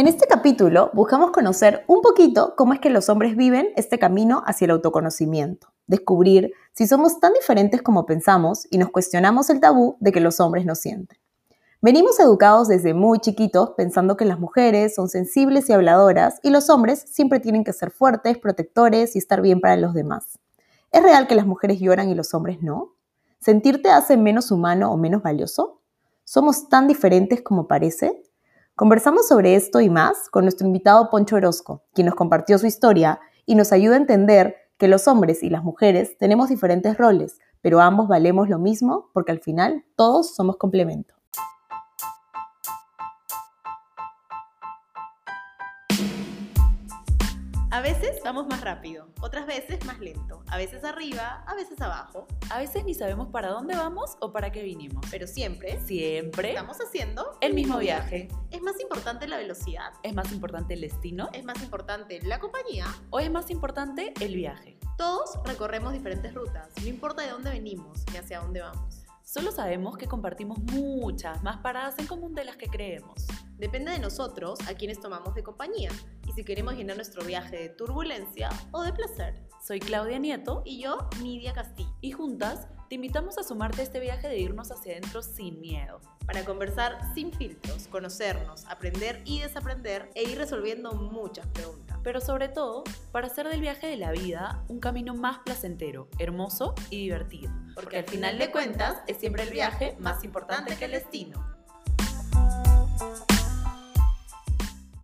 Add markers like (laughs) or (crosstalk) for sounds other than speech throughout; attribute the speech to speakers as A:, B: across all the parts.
A: En este capítulo buscamos conocer un poquito cómo es que los hombres viven este camino hacia el autoconocimiento, descubrir si somos tan diferentes como pensamos y nos cuestionamos el tabú de que los hombres no sienten. Venimos educados desde muy chiquitos pensando que las mujeres son sensibles y habladoras y los hombres siempre tienen que ser fuertes, protectores y estar bien para los demás. ¿Es real que las mujeres lloran y los hombres no? ¿Sentirte hace menos humano o menos valioso? ¿Somos tan diferentes como parece? Conversamos sobre esto y más con nuestro invitado Poncho Orozco, quien nos compartió su historia y nos ayuda a entender que los hombres y las mujeres tenemos diferentes roles, pero ambos valemos lo mismo porque al final todos somos complemento. A veces vamos más rápido, otras veces más lento, a veces arriba, a veces abajo.
B: A veces ni sabemos para dónde vamos o para qué vinimos.
A: Pero siempre,
B: siempre
A: estamos haciendo
B: el mismo viaje.
A: ¿Es más importante la velocidad?
B: ¿Es más importante el destino?
A: ¿Es más importante la compañía?
B: ¿O es más importante el viaje?
A: Todos recorremos diferentes rutas, no importa de dónde venimos ni hacia dónde vamos.
B: Solo sabemos que compartimos muchas más paradas en común de las que creemos.
A: Depende de nosotros a quienes tomamos de compañía y si queremos llenar nuestro viaje de turbulencia o de placer.
B: Soy Claudia Nieto
A: y yo, Nidia Castillo.
B: Y juntas te invitamos a sumarte a este viaje de irnos hacia adentro sin miedo.
A: Para conversar sin filtros, conocernos, aprender y desaprender e ir resolviendo muchas preguntas.
B: Pero sobre todo, para hacer del viaje de la vida un camino más placentero, hermoso y divertido.
A: Porque al final de cuentas es siempre el viaje más importante que el destino.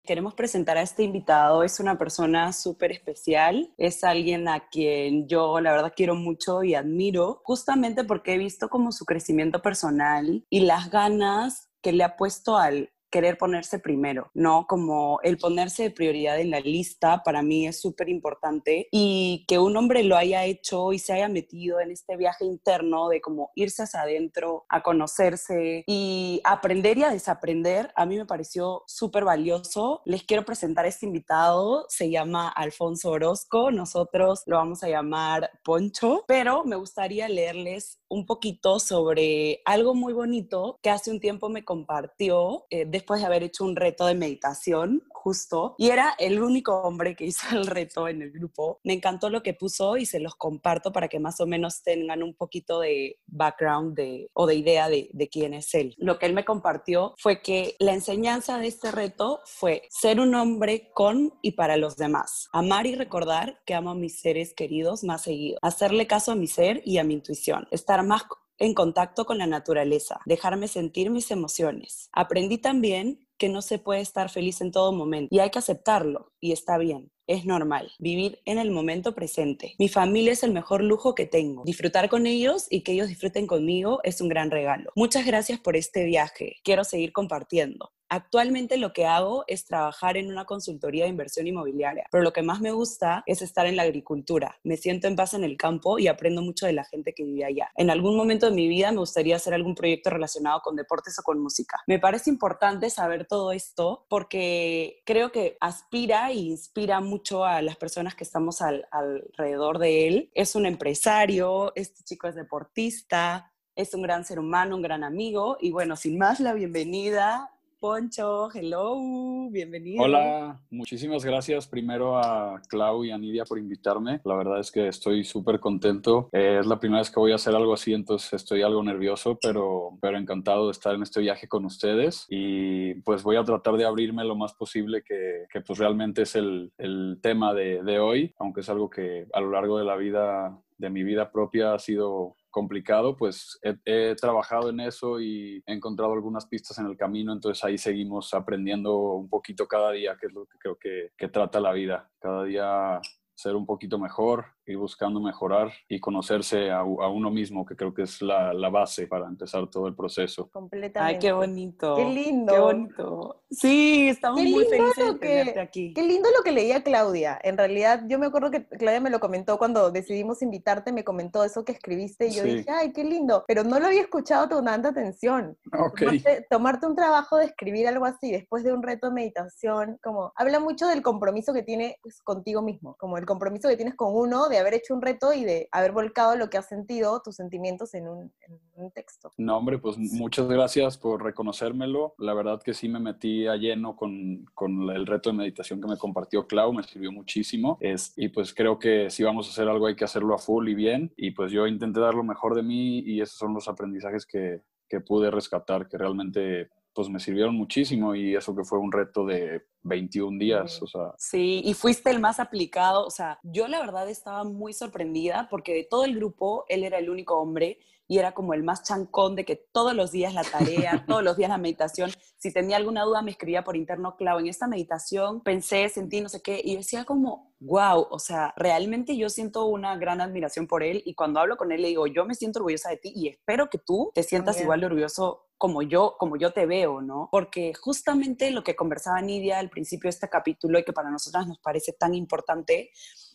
C: Queremos presentar a este invitado, es una persona súper especial, es alguien a quien yo la verdad quiero mucho y admiro, justamente porque he visto como su crecimiento personal y las ganas que le ha puesto al querer ponerse primero, ¿no? Como el ponerse de prioridad en la lista para mí es súper importante y que un hombre lo haya hecho y se haya metido en este viaje interno de como irse hacia adentro, a conocerse y aprender y a desaprender, a mí me pareció súper valioso. Les quiero presentar a este invitado, se llama Alfonso Orozco, nosotros lo vamos a llamar Poncho, pero me gustaría leerles un poquito sobre algo muy bonito que hace un tiempo me compartió eh, después de haber hecho un reto de meditación justo y era el único hombre que hizo el reto en el grupo. Me encantó lo que puso y se los comparto para que más o menos tengan un poquito de background de, o de idea de, quién es él. Lo que él me compartió fue que la enseñanza de este reto fue ser un hombre con y para los demás, amar y recordar que amo a mis seres queridos más seguido, hacerle caso a mi ser y a mi intuición, estar más en contacto con la naturaleza, dejarme sentir mis emociones. Aprendí también que no se puede estar feliz en todo momento y hay que aceptarlo y está bien. Es normal vivir en el momento presente. Mi familia es el mejor lujo que tengo. Disfrutar con ellos y que ellos disfruten conmigo es un gran regalo. Muchas gracias por este viaje. Quiero seguir compartiendo. Actualmente lo que hago es trabajar en una consultoría de inversión inmobiliaria, pero lo que más me gusta es estar en la agricultura. Me siento en paz en el campo y aprendo mucho de la gente que vive allá. En algún momento de mi vida me gustaría hacer algún proyecto relacionado con deportes o con música. Me parece importante saber todo esto porque creo que aspira e inspira mucho a las personas que estamos alrededor de él. Es un empresario, este chico es deportista, es un gran ser humano, un gran amigo y bueno, sin más la bienvenida Poncho, hello, bienvenido.
D: Hola, muchísimas gracias primero a Clau y a Nidia por invitarme. La verdad es que estoy súper contento. Eh, es la primera vez que voy a hacer algo así, entonces estoy algo nervioso, pero, pero encantado de estar en este viaje con ustedes y pues voy a tratar de abrirme lo más posible que, que pues realmente es el, el tema de, de hoy, aunque es algo que a lo largo de la vida de mi vida propia ha sido complicado, pues he, trabajado en eso y he encontrado algunas pistas en el camino, entonces ahí seguimos aprendiendo un poquito cada día, que es lo que creo que, que trata la vida. Cada día ser un poquito mejor, ir buscando mejorar y conocerse a, uno mismo, que creo que es la, base para empezar todo el proceso.
C: Completamente. Ay, qué bonito.
A: Qué lindo.
C: Qué bonito. Sí, estamos muy felices de tenerte aquí.
A: Qué lindo lo que leía Claudia. En realidad, yo me acuerdo que Claudia me lo comentó cuando decidimos invitarte, me comentó eso que escribiste y yo dije, ay, qué lindo, pero no lo había escuchado con tanta atención.
D: Okay.
A: Tomarte, un trabajo de escribir algo así después de un reto de meditación, como habla mucho del compromiso que tienes contigo mismo, como el compromiso que tienes con uno de de haber hecho un reto y de haber volcado lo que has sentido, tus sentimientos en un, en un texto.
D: No, hombre, pues muchas gracias por reconocérmelo. La verdad que sí me metí a lleno con, con el reto de meditación que me compartió Clau, me sirvió muchísimo. Es, y pues creo que si vamos a hacer algo hay que hacerlo a full y bien. Y pues yo intenté dar lo mejor de mí y esos son los aprendizajes que, que pude rescatar, que realmente pues me sirvieron muchísimo y eso que fue un reto de 21 días, o sea.
C: Sí, y fuiste el más aplicado, o sea, yo la verdad estaba muy sorprendida porque de todo el grupo él era el único hombre y era como el más chancón de que todos los días la tarea, (laughs) todos los días la meditación, si tenía alguna duda me escribía por interno, Clau, en esta meditación pensé, sentí no sé qué, y decía como, wow, o sea, realmente yo siento una gran admiración por él y cuando hablo con él le digo, yo me siento orgullosa de ti y espero que tú te sientas igual de orgulloso como yo, como yo te veo, ¿no? Porque justamente lo que conversaba Nidia al principio de este capítulo y que para nosotras nos parece tan importante,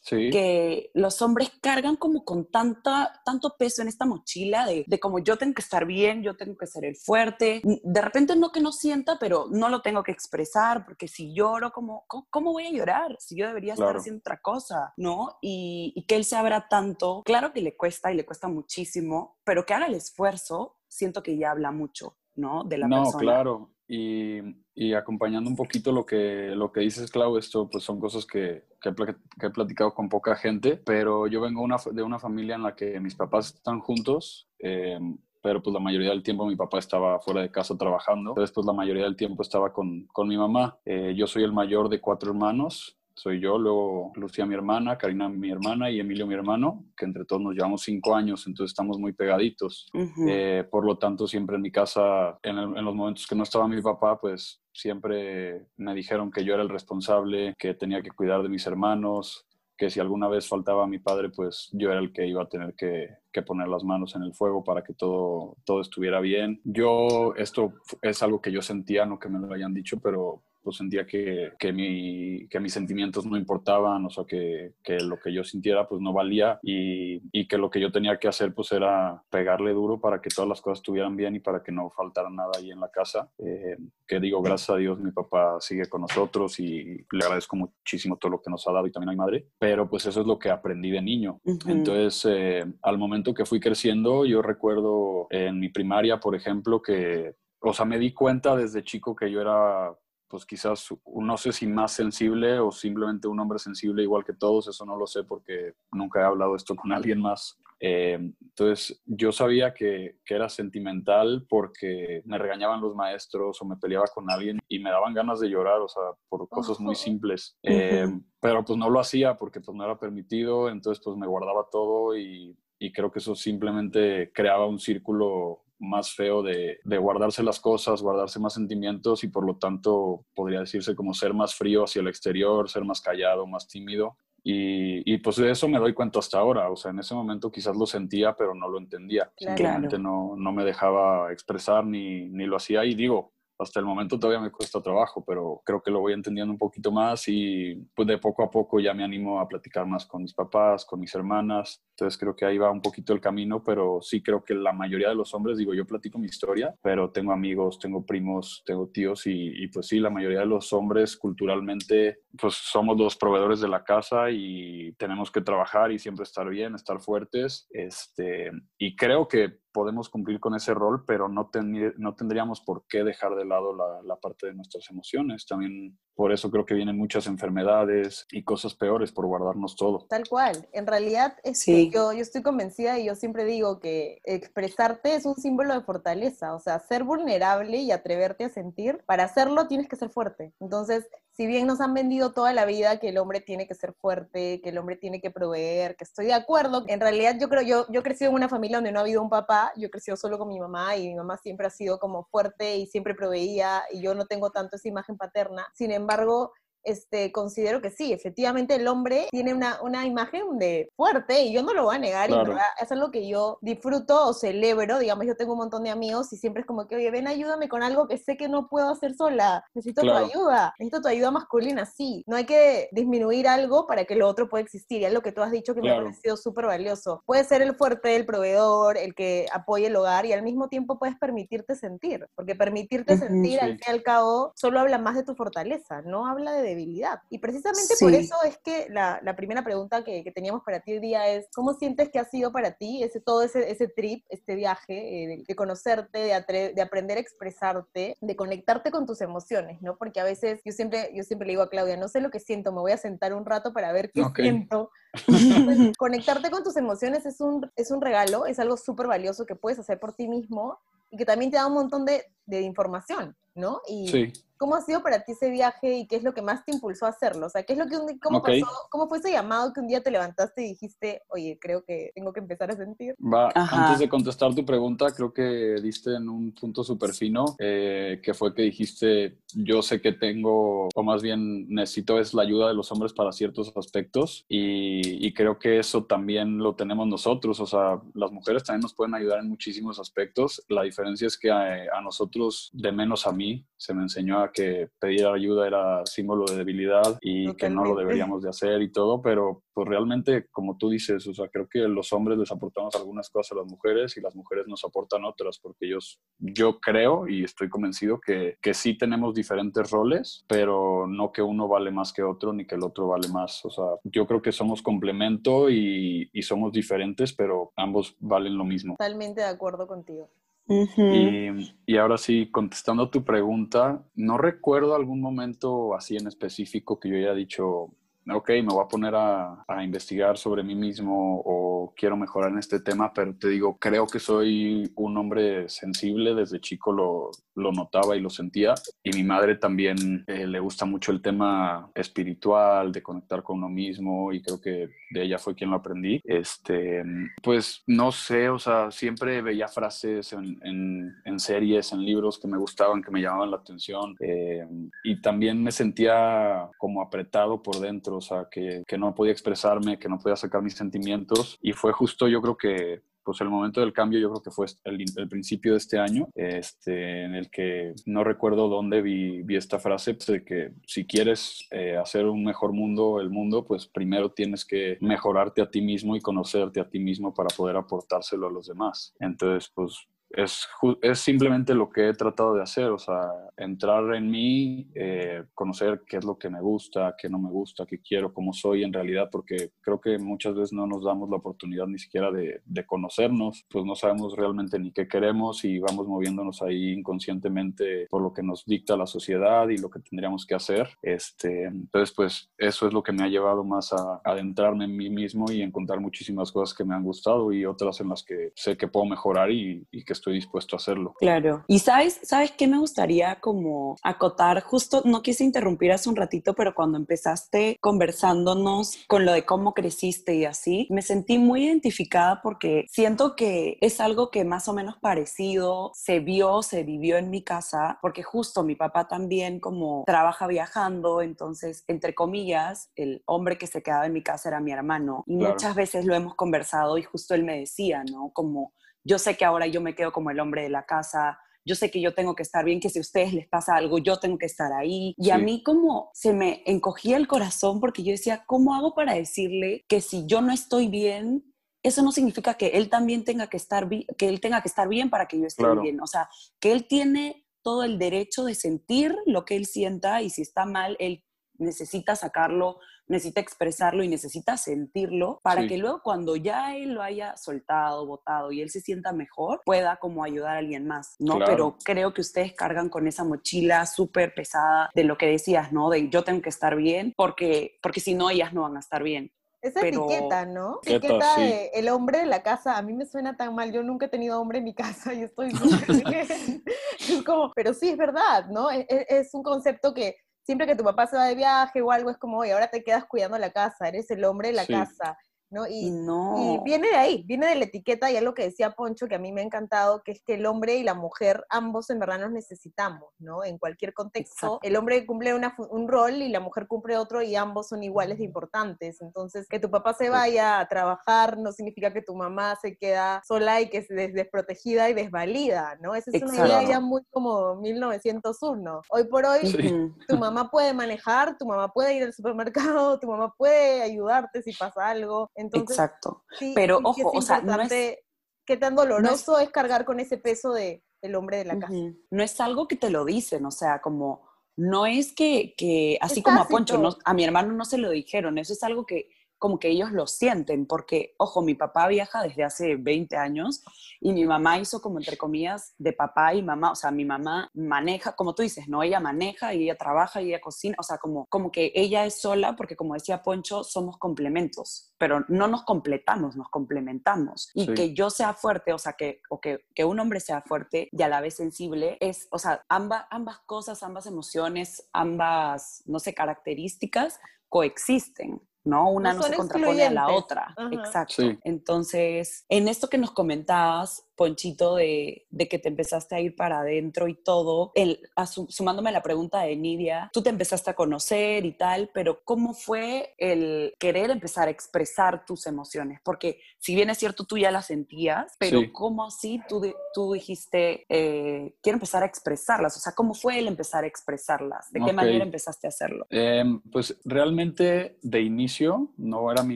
C: que los hombres cargan como con tanta, tanto peso en esta mochila de, de, como yo tengo que estar bien, yo tengo que ser el fuerte. De repente no que no sienta, pero no lo tengo que expresar, porque si lloro, ¿cómo, cómo, voy a llorar? Si yo debería estar haciendo otra cosa, ¿no? Y, y que él se abra tanto, claro que le cuesta y le cuesta muchísimo, pero que haga el esfuerzo, siento que ya habla mucho, ¿no? De la
D: no,
C: persona.
D: No, claro. Y, acompañando un poquito lo que, lo que dices, Clau, esto pues son cosas que, que, he, platicado con poca gente, pero yo vengo de una familia en la que mis papás están juntos, eh, pero pues la mayoría del tiempo mi papá estaba fuera de casa trabajando, entonces la mayoría del tiempo estaba con, con mi mamá. Eh, yo soy el mayor de cuatro hermanos, soy yo, luego Lucía mi hermana, Karina mi hermana y Emilio mi hermano, que entre todos nos llevamos cinco años, entonces estamos muy pegaditos. Uh -huh. eh, por lo tanto, siempre en mi casa, en, el, en, los momentos que no estaba mi papá, pues siempre me dijeron que yo era el responsable, que tenía que cuidar de mis hermanos, que si alguna vez faltaba a mi padre, pues yo era el que iba a tener que, que, poner las manos en el fuego para que todo, todo estuviera bien. Yo, esto es algo que yo sentía, no que me lo hayan dicho, pero pues sentía que, que, mi, que mis sentimientos no importaban, o sea, que, que, lo que yo sintiera pues no valía y, y, que lo que yo tenía que hacer pues era pegarle duro para que todas las cosas estuvieran bien y para que no faltara nada ahí en la casa. Eh, que digo, gracias a Dios mi papá sigue con nosotros y le agradezco muchísimo todo lo que nos ha dado y también a mi madre, pero pues eso es lo que aprendí de niño. Uh -huh. Entonces, eh, al momento que fui creciendo, yo recuerdo en mi primaria, por ejemplo, que, o sea, me di cuenta desde chico que yo era pues quizás no sé si más sensible o simplemente un hombre sensible igual que todos, eso no lo sé porque nunca he hablado esto con alguien más. Eh, entonces yo sabía que, que, era sentimental porque me regañaban los maestros o me peleaba con alguien y me daban ganas de llorar, o sea, por cosas muy simples. Eh, pero pues no lo hacía porque pues no era permitido, entonces pues me guardaba todo y, y creo que eso simplemente creaba un círculo más feo de, de, guardarse las cosas, guardarse más sentimientos y por lo tanto podría decirse como ser más frío hacia el exterior, ser más callado, más tímido. Y, y pues de eso me doy cuenta hasta ahora. O sea, en ese momento quizás lo sentía, pero no lo entendía. Claro. Simplemente no, no me dejaba expresar ni, ni lo hacía. Y digo, hasta el momento todavía me cuesta trabajo, pero creo que lo voy entendiendo un poquito más y pues de poco a poco ya me animo a platicar más con mis papás, con mis hermanas. Entonces creo que ahí va un poquito el camino, pero sí creo que la mayoría de los hombres, digo, yo platico mi historia, pero tengo amigos, tengo primos, tengo tíos y, pues sí, la mayoría de los hombres culturalmente pues somos los proveedores de la casa y tenemos que trabajar y siempre estar bien, estar fuertes. Este, y creo que podemos cumplir con ese rol, pero no, ten, no tendríamos por qué dejar de lado la, la, parte de nuestras emociones. También por eso creo que vienen muchas enfermedades y cosas peores por guardarnos todo.
A: Tal cual. En realidad, es sí. yo, yo estoy convencida y yo siempre digo que expresarte es un símbolo de fortaleza. O sea, ser vulnerable y atreverte a sentir, para hacerlo tienes que ser fuerte. Entonces, si bien nos han vendido toda la vida que el hombre tiene que ser fuerte, que el hombre tiene que proveer, que estoy de acuerdo, en realidad yo creo, yo, yo he crecido en una familia donde no ha habido un papá, yo he crecido solo con mi mamá y mi mamá siempre ha sido como fuerte y siempre proveía y yo no tengo tanto esa imagen paterna. Sin embargo, este, considero que sí, efectivamente el hombre tiene una, una imagen de fuerte y yo no lo voy a negar claro. y verdad, es algo que yo disfruto o celebro, digamos, yo tengo un montón de amigos y siempre es como que, oye, ven, ayúdame con algo que sé que no puedo hacer sola, necesito claro. tu ayuda, necesito tu ayuda masculina, sí, no hay que disminuir algo para que lo otro pueda existir, y es lo que tú has dicho que claro. me ha parecido súper valioso, puedes ser el fuerte, el proveedor, el que apoye el hogar y al mismo tiempo puedes permitirte sentir, porque permitirte sentir sí. al fin y al cabo solo habla más de tu fortaleza, no habla de debilidad. Y precisamente por eso es que la, la primera pregunta que, que, teníamos para ti hoy día es, ¿cómo sientes que ha sido para ti ese, todo ese, ese trip, este viaje eh, de, conocerte, de, de, aprender a expresarte, de conectarte con tus emociones, ¿no? Porque a veces yo siempre, yo siempre le digo a Claudia, no sé lo que siento, me voy a sentar un rato para ver qué siento. (laughs) conectarte con tus emociones es un, es un regalo, es algo súper valioso que puedes hacer por ti mismo y que también te da un montón de, de información, ¿no? Y,
D: sí.
A: ¿Cómo ha sido para ti ese viaje y qué es lo que más te impulsó a hacerlo? O sea, ¿qué es lo que cómo
D: okay.
A: pasó, cómo fue ese llamado que un día te levantaste y dijiste, oye, creo que tengo que empezar a sentir?
D: Va, antes de contestar tu pregunta, creo que diste en un punto súper fino, eh, que fue que dijiste, yo sé que tengo, o más bien necesito es la ayuda de los hombres para ciertos aspectos y, y creo que eso también lo tenemos nosotros, o sea, las mujeres también nos pueden ayudar en muchísimos aspectos. La diferencia es que a, a nosotros, de menos a mí, se me enseñó a que pedir ayuda era símbolo de debilidad y Totalmente. que no lo deberíamos de hacer y todo, pero pues realmente, como tú dices, o sea, creo que los hombres les aportamos algunas cosas a las mujeres y las mujeres nos aportan otras, porque ellos, yo creo y estoy convencido que, que sí tenemos diferentes roles, pero no que uno vale más que otro ni que el otro vale más. O sea, yo creo que somos complemento y, y somos diferentes, pero ambos valen lo mismo.
A: Totalmente de acuerdo contigo.
D: Y, y, ahora sí, contestando a tu pregunta, no recuerdo algún momento así en específico que yo haya dicho, ok, me voy a poner a, a, investigar sobre mí mismo o quiero mejorar en este tema, pero te digo, creo que soy un hombre sensible, desde chico lo, lo notaba y lo sentía, y mi madre también eh, le gusta mucho el tema espiritual, de conectar con uno mismo, y creo que de ella fue quien lo aprendí. Este, pues no sé, o sea, siempre veía frases en, en, en series, en libros que me gustaban, que me llamaban la atención, eh, y también me sentía como apretado por dentro o sea, que, no podía expresarme, que no podía sacar mis sentimientos. Y fue justo, yo creo que pues el momento del cambio yo creo que fue el, principio de este año, este, en el que no recuerdo dónde vi, vi esta frase, pues, de que si quieres eh, hacer un mejor mundo, el mundo, pues primero tienes que mejorarte a ti mismo y conocerte a ti mismo para poder aportárselo a los demás. Entonces, pues es, es, simplemente lo que he tratado de hacer, o sea, entrar en mí, eh, conocer qué es lo que me gusta, qué no me gusta, qué quiero, cómo soy en realidad, porque creo que muchas veces no nos damos la oportunidad ni siquiera de, de conocernos, pues no sabemos realmente ni qué queremos y vamos moviéndonos ahí inconscientemente por lo que nos dicta la sociedad y lo que tendríamos que hacer. Este, entonces, pues eso es lo que me ha llevado más a, adentrarme en mí mismo y encontrar muchísimas cosas que me han gustado y otras en las que sé que puedo mejorar y, y que estoy dispuesto a hacerlo.
C: Claro. Y sabes, ¿sabes qué me gustaría como acotar? Justo, no quise interrumpir hace un ratito, pero cuando empezaste conversándonos con lo de cómo creciste y así, me sentí muy identificada porque siento que es algo que más o menos parecido se vio, se vivió en mi casa, porque justo mi papá también como trabaja viajando, entonces, entre comillas, el hombre que se quedaba en mi casa era mi hermano. Y claro. muchas veces lo hemos conversado y justo él me decía, ¿no? Como yo sé que ahora yo me quedo como el hombre de la casa, yo sé que yo tengo que estar bien, que si a ustedes les pasa algo, yo tengo que estar ahí. Y sí. a mí como se me encogía el corazón porque yo decía, ¿cómo hago para decirle que si yo no estoy bien, eso no significa que él también tenga que estar bien, que él tenga que estar bien para que yo esté claro. bien? O sea, que él tiene todo el derecho de sentir lo que él sienta y si está mal, él necesita sacarlo, necesita expresarlo y necesita sentirlo para sí. que luego cuando ya él lo haya soltado, votado y él se sienta mejor, pueda como ayudar a alguien más, ¿no? Claro. Pero creo que ustedes cargan con esa mochila súper pesada de lo que decías, ¿no? De yo tengo que estar bien porque, porque si no, ellas no van a estar bien.
A: Esa pero... etiqueta, ¿no? Etiqueta, etiqueta sí. de el hombre de la casa, a mí me suena tan mal, yo nunca he tenido hombre en mi casa (laughs) y estoy (laughs) es como, pero sí es verdad, ¿no? Es, es un concepto que siempre que tu papá se va de viaje o algo, es como, oye, ahora te quedas cuidando la casa, eres el hombre de la sí. casa. ¿No? Y,
C: no.
A: y, viene de ahí, viene de la etiqueta y es lo que decía Poncho, que a mí me ha encantado, que es que el hombre y la mujer, ambos en verdad nos necesitamos, ¿no? En cualquier contexto, Exacto. el hombre cumple una, un rol y la mujer cumple otro y ambos son iguales de importantes. Entonces, que tu papá se vaya a trabajar no significa que tu mamá se queda sola y que se des desprotegida y desvalida, ¿no? Esa es Exacto. una idea ya muy como 1901. Hoy por hoy, sí. (laughs) tu mamá puede manejar, tu mamá puede ir al supermercado, tu mamá puede ayudarte si pasa algo. Entonces,
C: Exacto. Sí, Pero sí, ojo, o sea, no es,
A: qué tan doloroso no es, es, cargar con ese peso de el hombre de la casa. Uh
C: -huh. No es algo que te lo dicen, o sea, como no es que, que así como a Poncho, no, a mi hermano no se lo dijeron, eso es algo que como que ellos lo sienten, porque, ojo, mi papá viaja desde hace 20 años y mi mamá hizo como entre comillas de papá y mamá, o sea, mi mamá maneja, como tú dices, ¿no? Ella maneja y ella trabaja y ella cocina, o sea, como, como que ella es sola, porque como decía Poncho, somos complementos, pero no nos completamos, nos complementamos. Y que yo sea fuerte, o sea, que, o que, que, un hombre sea fuerte y a la vez sensible, es, o sea, ambas, ambas cosas, ambas emociones, ambas, no sé, características coexisten. ¿No? Una no, se contrapone a la otra. Exacto. Entonces, en esto que nos comentabas, Ponchito, de, de, que te empezaste a ir para adentro y todo, el, sumándome a la pregunta de Nidia, tú te empezaste a conocer y tal, pero ¿cómo fue el querer empezar a expresar tus emociones? Porque si bien es cierto, tú ya las sentías, pero ¿cómo así tú, tú dijiste, eh, quiero empezar a expresarlas? O sea, ¿cómo fue el empezar a expresarlas? ¿De qué manera empezaste a hacerlo?
D: Em, pues realmente de inicio no era mi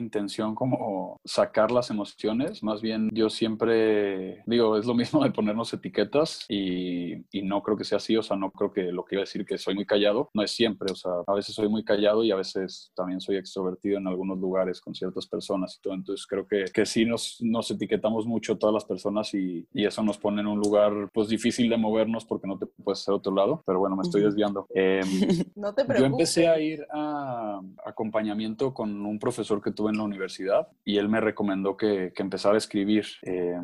D: intención como sacar las emociones, más bien yo siempre digo, es lo mismo de ponernos etiquetas y, no creo que sea así, o sea, no creo que lo que iba a decir que soy muy callado, no es siempre, o sea, a veces soy muy callado y a veces también soy extrovertido en algunos lugares con ciertas personas y todo, entonces creo que, que sí nos, nos etiquetamos mucho todas las personas y, y, eso nos pone en un lugar pues difícil de movernos porque no te puedes hacer otro lado, pero bueno, me estoy desviando. Em, (laughs)
A: no te preocupes.
D: Yo empecé a ir a acompañamiento con un profesor que tuve en la universidad y él me recomendó que, que empezara a escribir. Eh,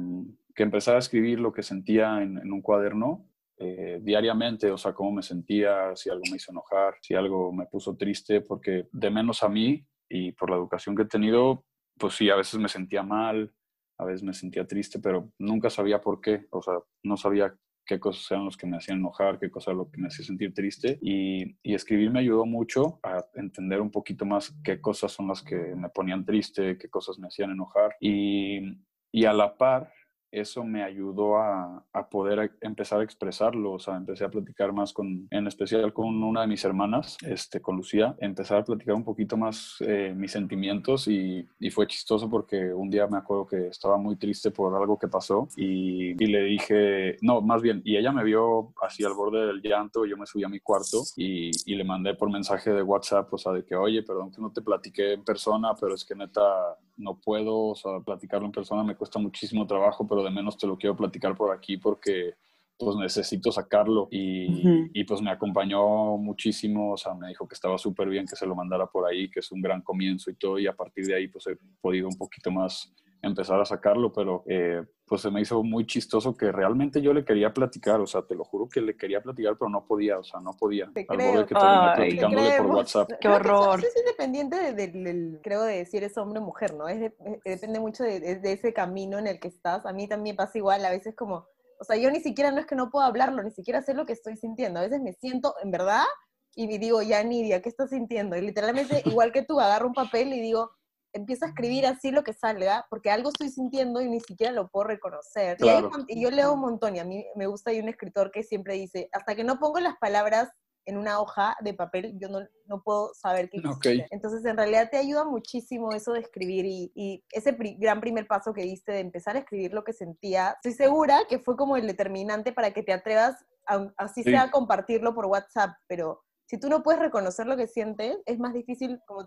D: que empezara a escribir lo que sentía en, un cuaderno eh, diariamente, o sea, cómo me sentía, si algo me hizo enojar, si algo me puso triste, porque de menos a mí y por la educación que he tenido, pues sí, a veces me sentía mal, a veces me sentía triste, pero nunca sabía por qué, o sea, no sabía qué cosas eran los que me hacían enojar, qué cosas lo que me hacía sentir triste. Y, escribir me ayudó mucho a entender un poquito más qué cosas son las que me ponían triste, qué cosas me hacían enojar. Y a la par, eso me ayudó a, a, poder empezar a expresarlo, o sea, empecé a platicar más con, en especial con una de mis hermanas, este, con Lucía, empezar a platicar un poquito más eh, mis sentimientos y, y, fue chistoso porque un día me acuerdo que estaba muy triste por algo que pasó y, y, le dije, no, más bien, y ella me vio así al borde del llanto, yo me subí a mi cuarto y, y le mandé por mensaje de WhatsApp, o sea, de que, oye, perdón que no te platiqué en persona, pero es que neta no puedo, o sea, platicarlo en persona me cuesta muchísimo trabajo, pero de menos te lo quiero platicar por aquí porque pues necesito sacarlo. Y, y, pues me acompañó muchísimo, o sea, me dijo que estaba súper bien que se lo mandara por ahí, que es un gran comienzo y todo, y a partir de ahí pues he podido un poquito más empezar a sacarlo, pero eh, pues se me hizo muy chistoso que realmente yo le quería platicar, o sea, te lo juro que le quería platicar, pero no podía, o sea, no podía.
A: Te
D: al
A: creo.
D: que terminé platicándole por WhatsApp.
C: Qué horror.
A: Eso es independiente del, creo, de si eres hombre o mujer, ¿no? Es depende mucho de, de, ese camino en el que estás. A mí también pasa igual, a veces como, o sea, yo ni siquiera no es que no puedo hablarlo, ni siquiera sé lo que estoy sintiendo. A veces me siento, en verdad, y digo, ya Nidia, ¿qué estás sintiendo? Y literalmente, (laughs) igual que tú, agarro un papel y digo, empiezo a escribir así lo que salga, porque algo estoy sintiendo y ni siquiera lo puedo reconocer. Y, yo leo un montón, y a mí me gusta, hay un escritor que siempre dice, hasta que no pongo las palabras en una hoja de papel, yo no, no puedo saber qué okay. Entonces, en realidad te ayuda muchísimo eso de escribir y, y ese gran primer paso que diste de empezar a escribir lo que sentía, estoy segura que fue como el determinante para que te atrevas, así sea, a compartirlo por WhatsApp, pero si tú no puedes reconocer lo que sientes, es más difícil como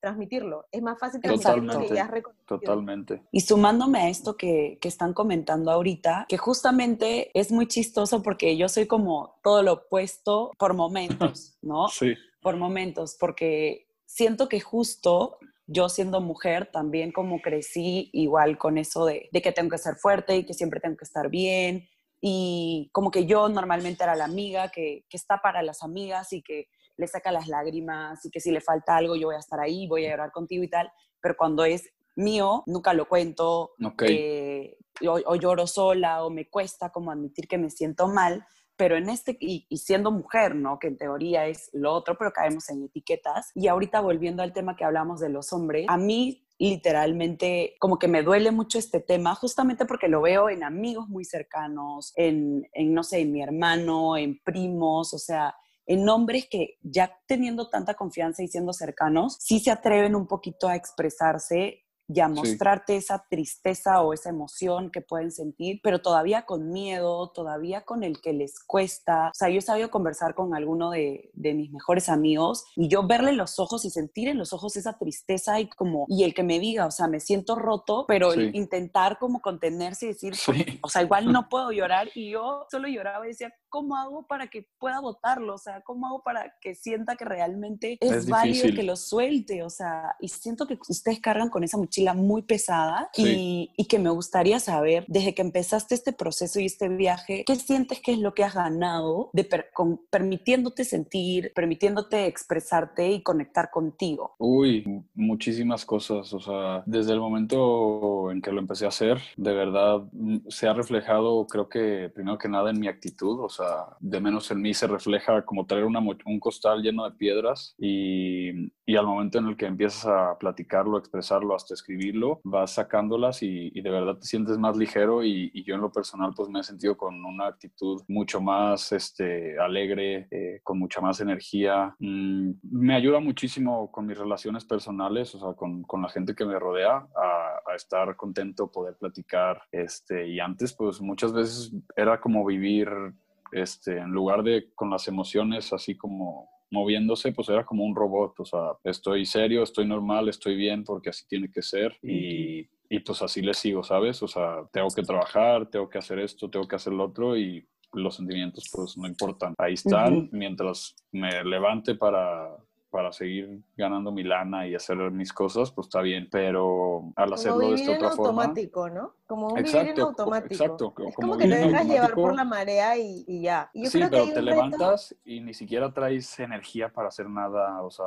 A: transmitirlo. Es más fácil transmitir lo que ya has reconocido.
D: Totalmente.
C: Y sumándome a esto que, que, están comentando ahorita, que justamente es muy chistoso porque yo soy como todo lo opuesto por momentos, (laughs) ¿no?
D: sí.
C: Por momentos, porque siento que justo yo siendo mujer también como crecí igual con eso de, de que tengo que ser fuerte y que siempre tengo que estar bien y como que yo normalmente era la amiga que, que, está para las amigas y que le saca las lágrimas y que si le falta algo yo voy a estar ahí, voy a llorar contigo y tal, pero cuando es mío, nunca lo cuento, eh, o, lloro sola o me cuesta como admitir que me siento mal, pero en este, y, y, siendo mujer, ¿no? Que en teoría es lo otro, pero caemos en etiquetas. Y ahorita volviendo al tema que hablamos de los hombres, a mí literalmente como que me duele mucho este tema, justamente porque lo veo en amigos muy cercanos, en, en, no sé, en mi hermano, en primos, o sea, en hombres que ya teniendo tanta confianza y siendo cercanos, sí se atreven un poquito a expresarse y a mostrarte esa tristeza o esa emoción que pueden sentir, pero todavía con miedo, todavía con el que les cuesta. O sea, yo he sabido conversar con alguno de, de mis mejores amigos y yo verle los ojos y sentir en los ojos esa tristeza y como, y el que me diga, o sea, me siento roto, pero intentar como contenerse y decir, o sea, igual (laughs) no puedo llorar y yo solo lloraba y decía, ¿cómo hago para que pueda votarlo? O sea, ¿cómo hago para que sienta que realmente es, válido que lo suelte? O sea, y siento que ustedes cargan con esa mochila muy pesada y, y, que me gustaría saber, desde que empezaste este proceso y este viaje, ¿qué sientes que es lo que has ganado de con, permitiéndote sentir, permitiéndote expresarte y conectar contigo?
D: Uy, muchísimas cosas. O sea, desde el momento en que lo empecé a hacer, de verdad se ha reflejado, creo que primero que nada en mi actitud. O sea, de menos en mí se refleja como traer un costal lleno de piedras y, al momento en el que empiezas a platicarlo, expresarlo, hasta escribirlo, vas sacándolas y, de verdad te sientes más ligero y, yo en lo personal pues me he sentido con una actitud mucho más este, alegre, eh, con mucha más energía. Mm, me ayuda muchísimo con mis relaciones personales, o sea, con, con la gente que me rodea, a, a, estar contento, poder platicar. Este, y antes pues muchas veces era como vivir este, en lugar de con las emociones así como moviéndose, pues era como un robot, o sea, estoy serio, estoy normal, estoy bien porque así tiene que ser y, y pues así le sigo, ¿sabes? O sea, tengo que trabajar, tengo que hacer esto, tengo que hacer lo otro y los sentimientos pues no importan, ahí están, mientras me levante para para seguir ganando mi lana y hacer mis cosas, pues está bien, pero al hacerlo de esta otra forma...
A: automático, ¿no? Como un vivir en automático. Exacto. Es como, que te dejas llevar por la marea y, y ya. Y
D: sí, pero te levantas y ni siquiera traes energía para hacer nada, o sea,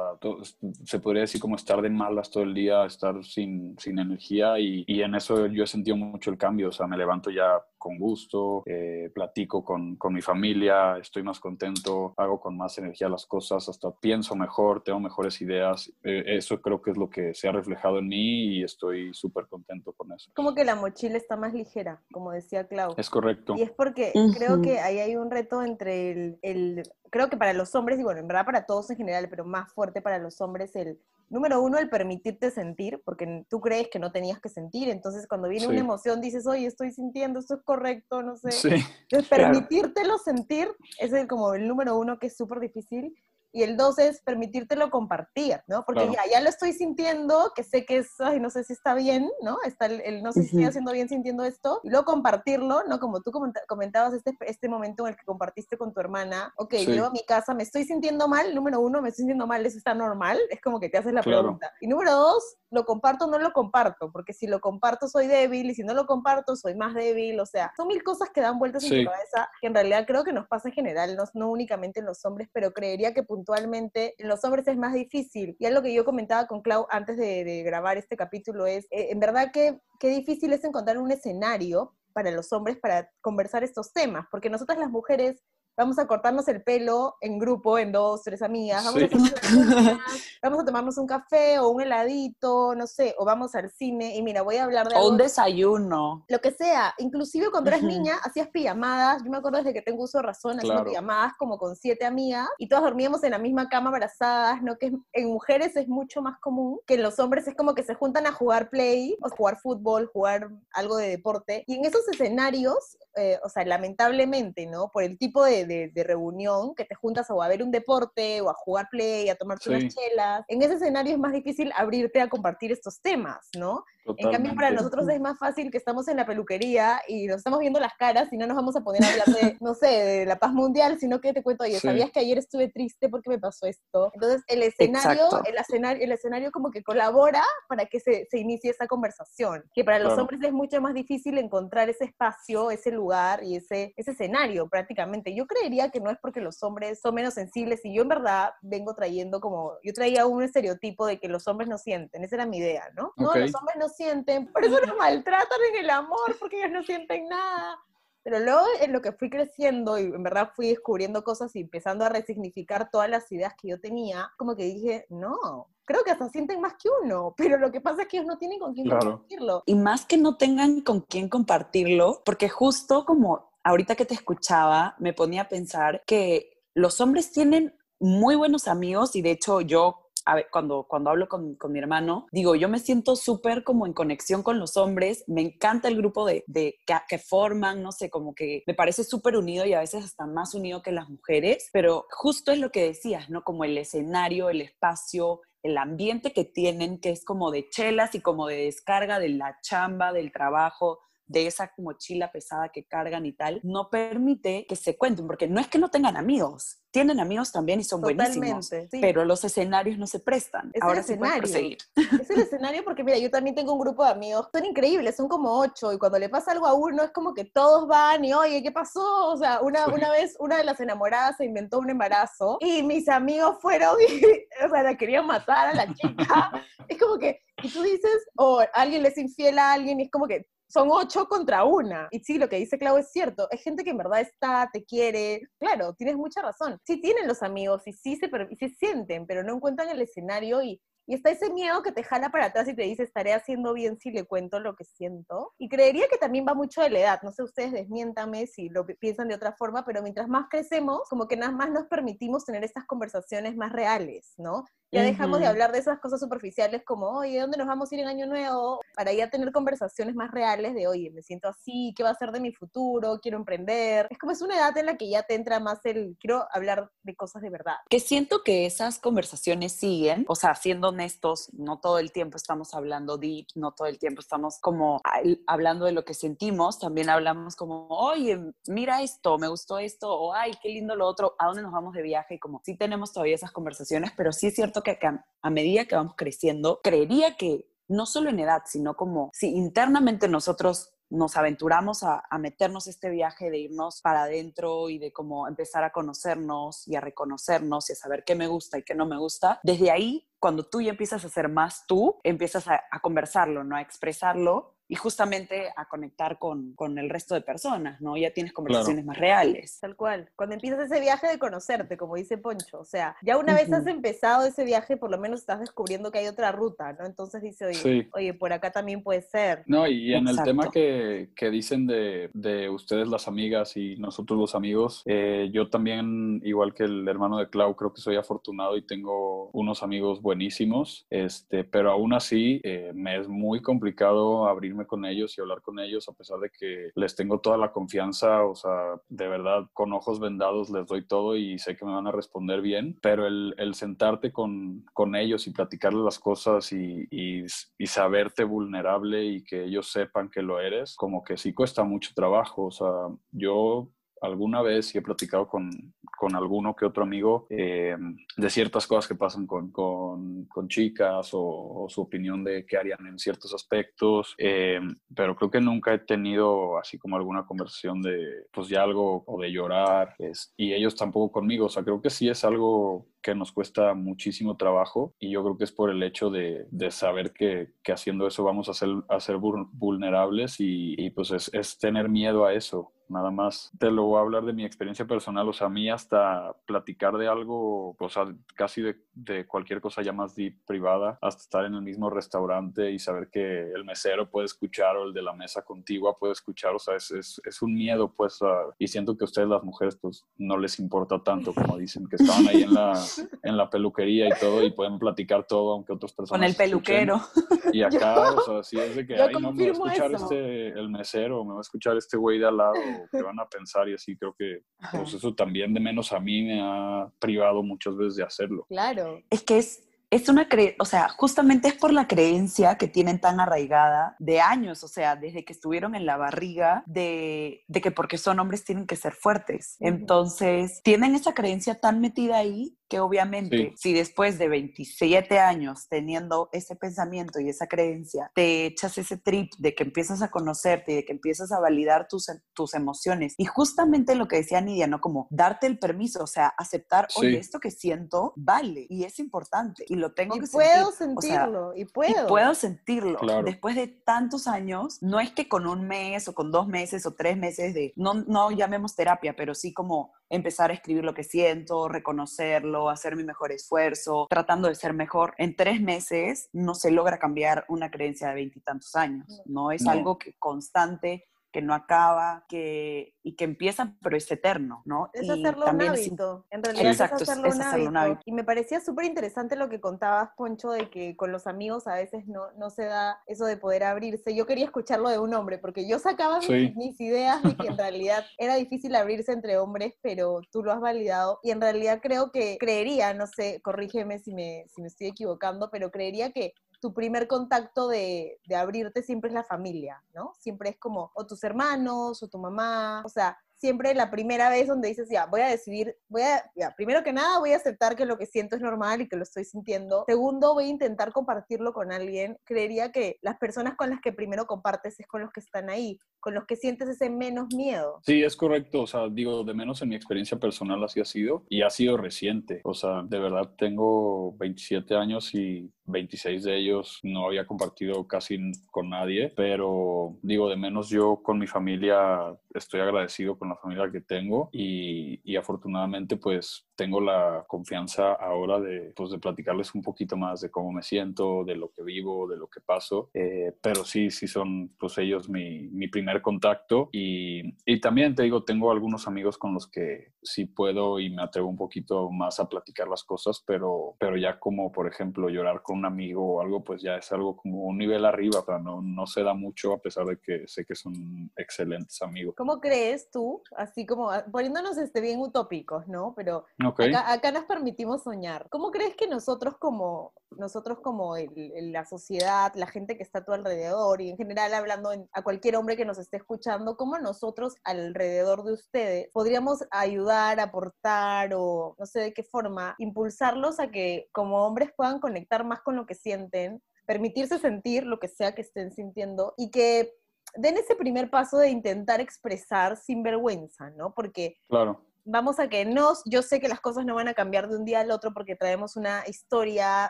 D: se podría decir como estar de malas todo el día, estar sin, sin energía y, y, en eso yo he sentido mucho el cambio, o sea, me levanto ya con gusto, eh, platico con, con mi familia, estoy más contento, hago con más energía las cosas, hasta pienso mejor, tengo mejores ideas. Eh, eso creo que es lo que se ha reflejado en mí y estoy súper contento con eso.
A: Como que la mochila está más ligera, como decía Clau.
D: Es correcto.
A: Y es porque creo que ahí hay un reto entre el, el, creo que para los hombres, y bueno, en verdad para todos en general, pero más fuerte para los hombres, el número uno, el permitirte sentir, porque tú crees que no tenías que sentir, entonces cuando viene una emoción dices, oye, estoy sintiendo, esto es correcto, no sé. Sí, entonces, permitírtelo sentir es el, como el número uno que es súper difícil y el dos es permitírtelo compartir, ¿no? Porque ya, ya lo estoy sintiendo, que sé que es, ay, no sé si está bien, ¿no? Está el, no sé si estoy haciendo bien sintiendo esto, y luego compartirlo, ¿no? Como tú comentabas este, este momento en el que compartiste con tu hermana, ok, yo a mi casa me estoy sintiendo mal, número uno, me estoy sintiendo mal, ¿eso está normal? (laughs) Es como que te haces la pregunta. Y número dos, ¿lo comparto o no lo comparto? Porque si lo comparto soy débil, y si no lo comparto soy más débil, o sea, son mil cosas que dan vueltas en tu cabeza, que en realidad creo que nos pasa en general, no, no únicamente en los hombres, pero creería que puntualmente en los hombres es más difícil. Y es lo que yo comentaba con Clau antes de, grabar este capítulo es, eh, en verdad que qué difícil es encontrar un escenario para los hombres para conversar estos temas, porque nosotras las mujeres vamos a cortarnos el pelo en grupo, en dos, tres amigas, vamos, a, (laughs) vamos a tomarnos un café o un heladito, no sé, o vamos al cine y mira, voy a hablar de...
C: O un desayuno.
A: Lo que sea, inclusive cuando eras niña hacías pijamadas, yo me acuerdo desde que tengo uso de razón, haciendo pijamadas como con siete amigas y todas dormíamos en la misma cama abrazadas, ¿no? Que en mujeres es mucho más común, que en los hombres es como que se juntan a jugar play, o jugar fútbol, jugar algo de deporte, y en esos escenarios, eh, o sea, lamentablemente, ¿no? Por el tipo de de, reunión, que te juntas o a ver un deporte o a jugar play, a tomarte unas chelas. En ese escenario es más difícil abrirte a compartir estos temas, ¿no? En cambio, para nosotros es más fácil que estamos en la peluquería y nos estamos viendo las caras y no nos vamos a poner a hablar de, (laughs) no sé, de la paz mundial, sino que te cuento, oye, ¿sabías que ayer estuve triste porque me pasó esto? Entonces, el escenario, el escenario, el escenario como que colabora para que se, se inicie esa conversación, que para los hombres es mucho más difícil encontrar ese espacio, ese lugar y ese, ese escenario prácticamente. Yo creería que no es porque los hombres son menos sensibles y yo en verdad vengo trayendo como, yo traía un estereotipo de que los hombres no sienten, esa era mi idea, ¿no? No, los hombres no sienten, por eso nos maltratan en el amor, porque ellos no sienten nada. Pero luego en lo que fui creciendo y en verdad fui descubriendo cosas y empezando a resignificar todas las ideas que yo tenía, como que dije, no, creo que hasta sienten más que uno, pero lo que pasa es que ellos no tienen con quién compartirlo.
C: Y más que no tengan con quién compartirlo, porque justo como ahorita que te escuchaba, me ponía a pensar que los hombres tienen muy buenos amigos y de hecho yo a ver, cuando, cuando hablo con, con mi hermano, digo, yo me siento súper como en conexión con los hombres, me encanta el grupo de, de que, que forman, no sé, como que me parece súper unido y a veces hasta más unido que las mujeres, pero justo es lo que decías, ¿no? Como el escenario, el espacio, el ambiente que tienen, que es como de chelas y como de descarga de la chamba, del trabajo, de esa mochila pesada que cargan y tal, no permite que se cuenten, porque no es que no tengan amigos, tienen amigos también y son buenísimos, pero los escenarios no se prestan.
A: Es
C: Ahora
A: el
C: sí
A: escenario. Es el escenario porque, mira, yo también tengo un grupo de amigos, son increíbles, son como ocho, y cuando le pasa algo a uno es como que todos van y, oye, ¿qué pasó? O sea, una, una vez una de las enamoradas se inventó un embarazo y mis amigos fueron y, (laughs) o sea, la querían matar a la chica. (laughs) es como que, y tú dices, o alguien le es infiel a alguien y es como que son ocho contra una. Y sí, lo que dice Clau es cierto. Es gente que en verdad está, te quiere. Claro, tienes mucha razón. Sí tienen los amigos y sí se, y se sienten, pero no encuentran el escenario y, y está ese miedo que te jala para atrás y te dice, estaré haciendo bien si le cuento lo que siento. Y creería que también va mucho de la edad. No sé, ustedes desmiéntame si lo pi- piensan de otra forma, pero mientras más crecemos, como que nada más nos permitimos tener estas conversaciones más reales, ¿no? Ya dejamos de
C: Ujú.
A: hablar de esas cosas superficiales como, oye, ¿dónde nos vamos a ir en Año Nuevo? Para ya tener conversaciones más reales de, oye, me siento así, ¿qué va a ser de mi futuro? Quiero emprender. Es como es una edad en la que ya te entra más el, quiero hablar de cosas de verdad.
C: Que siento que esas conversaciones siguen, o sea, siendo honestos, no todo el tiempo estamos hablando deep, no todo el tiempo estamos como hablando de lo que sentimos, también hablamos como, oye, mira esto, me gustó esto, o ay, qué lindo lo otro, ¿a dónde nos vamos de viaje? Y como sí tenemos todavía esas conversaciones, pero sí es cierto que a, a medida que vamos creciendo, creería que no solo en edad, sino como si internamente nosotros nos aventuramos a, meternos este viaje de irnos para adentro y de como empezar a conocernos y a reconocernos y a saber qué me gusta y qué no me gusta, desde ahí, cuando tú ya empiezas a ser más tú, empiezas a, a conversarlo, ¿no? A expresarlo y justamente a conectar con, con el resto de personas, ¿no? Ya tienes conversaciones más reales.
A: Tal cual. Cuando empiezas ese viaje de conocerte, como dice Poncho. O sea, ya una vez has
C: Ujú.
A: empezado ese viaje, por lo menos estás descubriendo que hay otra ruta, ¿no? Entonces dice, oye,
D: Sí.
A: oye por acá también puede ser.
D: No, y en el
C: Exacto.
D: tema que, que dicen de, de ustedes las amigas y nosotros los amigos, eh, yo también, igual que el hermano de Clau, creo que soy afortunado y tengo unos amigos buenísimos, este, pero aún así eh, me es muy complicado abrirme con ellos y hablar con ellos a pesar de que les tengo toda la confianza, o sea, de verdad, con ojos vendados les doy todo y sé que me van a responder bien, pero el, el sentarte con, con ellos y platicarles las cosas y, y, y saberte vulnerable y que ellos sepan que lo eres, como que sí cuesta mucho trabajo. O sea, yo alguna vez sí he platicado con, con alguno que otro amigo eh, de ciertas cosas que pasan con, con, chicas o, o, su opinión de qué harían en ciertos aspectos, eh, pero creo que nunca he tenido así como alguna conversación de pues ya algo o de llorar es, y ellos tampoco conmigo. O sea, creo que sí es algo que nos cuesta muchísimo trabajo y yo creo que es por el hecho de, de saber que, que, haciendo eso vamos a ser, a ser vulnerables y, y pues es, es, tener miedo a eso. Nada más te lo voy a hablar de mi experiencia personal, o sea, a mí hasta platicar de algo, o sea, casi de, de cualquier cosa ya más deep, privada, hasta estar en el mismo restaurante y saber que el mesero puede escuchar o el de la mesa contigua puede escuchar, o sea, es, es, es un miedo, pues, uh, y siento que a ustedes las mujeres, pues, no les importa tanto, como dicen, que estaban ahí en la, (laughs) en la peluquería y todo y pueden platicar todo, aunque otras personas...
C: Con el peluquero.
D: Escuchen. (laughs) Y acá, o sea, sí es de que, ay, no, me va a escuchar eso. este, el mesero, me va a escuchar este güey de al lado, que van a pensar y así, creo que, pues, eso también de menos a mí me ha privado muchas veces de hacerlo.
A: Claro.
C: Es que es, es una creencia, o sea, justamente es por la creencia que tienen tan arraigada de años, o sea, desde que estuvieron en la barriga, de, de que porque son hombres tienen que ser fuertes. Entonces, tienen esa creencia tan metida ahí que obviamente sí. si después de 27 años teniendo ese pensamiento y esa creencia, te echas ese trip de que empiezas a conocerte y de que empiezas a validar tus, tus emociones. Y justamente lo que decía Nidia, ¿no? Como darte el permiso, o sea, aceptar, sí. oye, esto que siento vale y es importante y lo tengo
A: y
C: que
A: puedo
C: sentir.
A: sentirlo,
C: o sea,
A: y puedo.
C: Y puedo sentirlo.
D: Claro.
C: Después de tantos años, no es que con un mes o con dos meses o tres meses de, no, no llamemos terapia, pero sí como empezar a escribir lo que siento, reconocerlo, hacer mi mejor esfuerzo, tratando de ser mejor. En tres meses no se logra cambiar una creencia de veintitantos años, ¿no? Es
D: No.
C: algo que constante que no acaba, que, y que empieza, pero es eterno, ¿no?
A: Es
C: Y
A: hacerlo un
C: es
A: hábito. En realidad
C: Exacto,
A: es hacerlo,
C: es
A: un,
C: hacerlo un
A: hábito. Y me parecía súper interesante lo que contabas, Poncho, de que con los amigos a veces no, no se da eso de poder abrirse. Yo quería escucharlo de un hombre, porque yo sacaba mis- mis, ideas de que en (laughs) realidad era difícil abrirse entre hombres, pero tú lo has validado. Y en realidad creo que, creería, no sé, corrígeme si me, si me estoy equivocando, pero creería que tu primer contacto de, de abrirte siempre es la familia, ¿no? Siempre es como o tus hermanos o tu mamá, o sea, siempre la primera vez donde dices, ya, voy a decidir, voy a, ya, primero que nada voy a aceptar que lo que siento es normal y que lo estoy sintiendo. Segundo, voy a intentar compartirlo con alguien. Creería que las personas con las que primero compartes es con los que están ahí, con los que sientes ese menos miedo.
D: Sí, es correcto. O sea, digo, de menos en mi experiencia personal así ha sido y ha sido reciente. O sea, de verdad tengo 27 años y 26 de ellos no había compartido casi con nadie, pero digo, de menos yo con mi familia estoy agradecido con la familia que tengo y, y afortunadamente pues tengo la confianza ahora de, pues, de platicarles un poquito más de cómo me siento, de lo que vivo, de lo que paso, Eh, pero sí, sí son pues ellos mi, mi primer contacto y, y también te digo, tengo algunos amigos con los que sí puedo y me atrevo un poquito más a platicar las cosas, pero, pero ya como por ejemplo llorar con un amigo o algo, pues ya es algo como un nivel arriba, o sea, no, no se da mucho a pesar de que sé que son excelentes amigos.
A: ¿Cómo crees tú, así como ah, poniéndonos este bien utópicos, ¿no? Pero
D: Ok.
A: Acá, acá nos permitimos soñar. ¿Cómo crees que nosotros como, nosotros como el- el- la sociedad, la gente que está a tu alrededor y en general hablando en- a cualquier hombre que nos esté escuchando, cómo nosotros alrededor de ustedes podríamos ayudar, aportar o no sé de qué forma, impulsarlos a que como hombres puedan conectar más con lo que sienten, permitirse sentir lo que sea que estén sintiendo y que den ese primer paso de intentar expresar sin vergüenza, ¿no? Porque
D: Claro.
A: vamos a que no, yo sé que las cosas no van a cambiar de un día al otro porque traemos una historia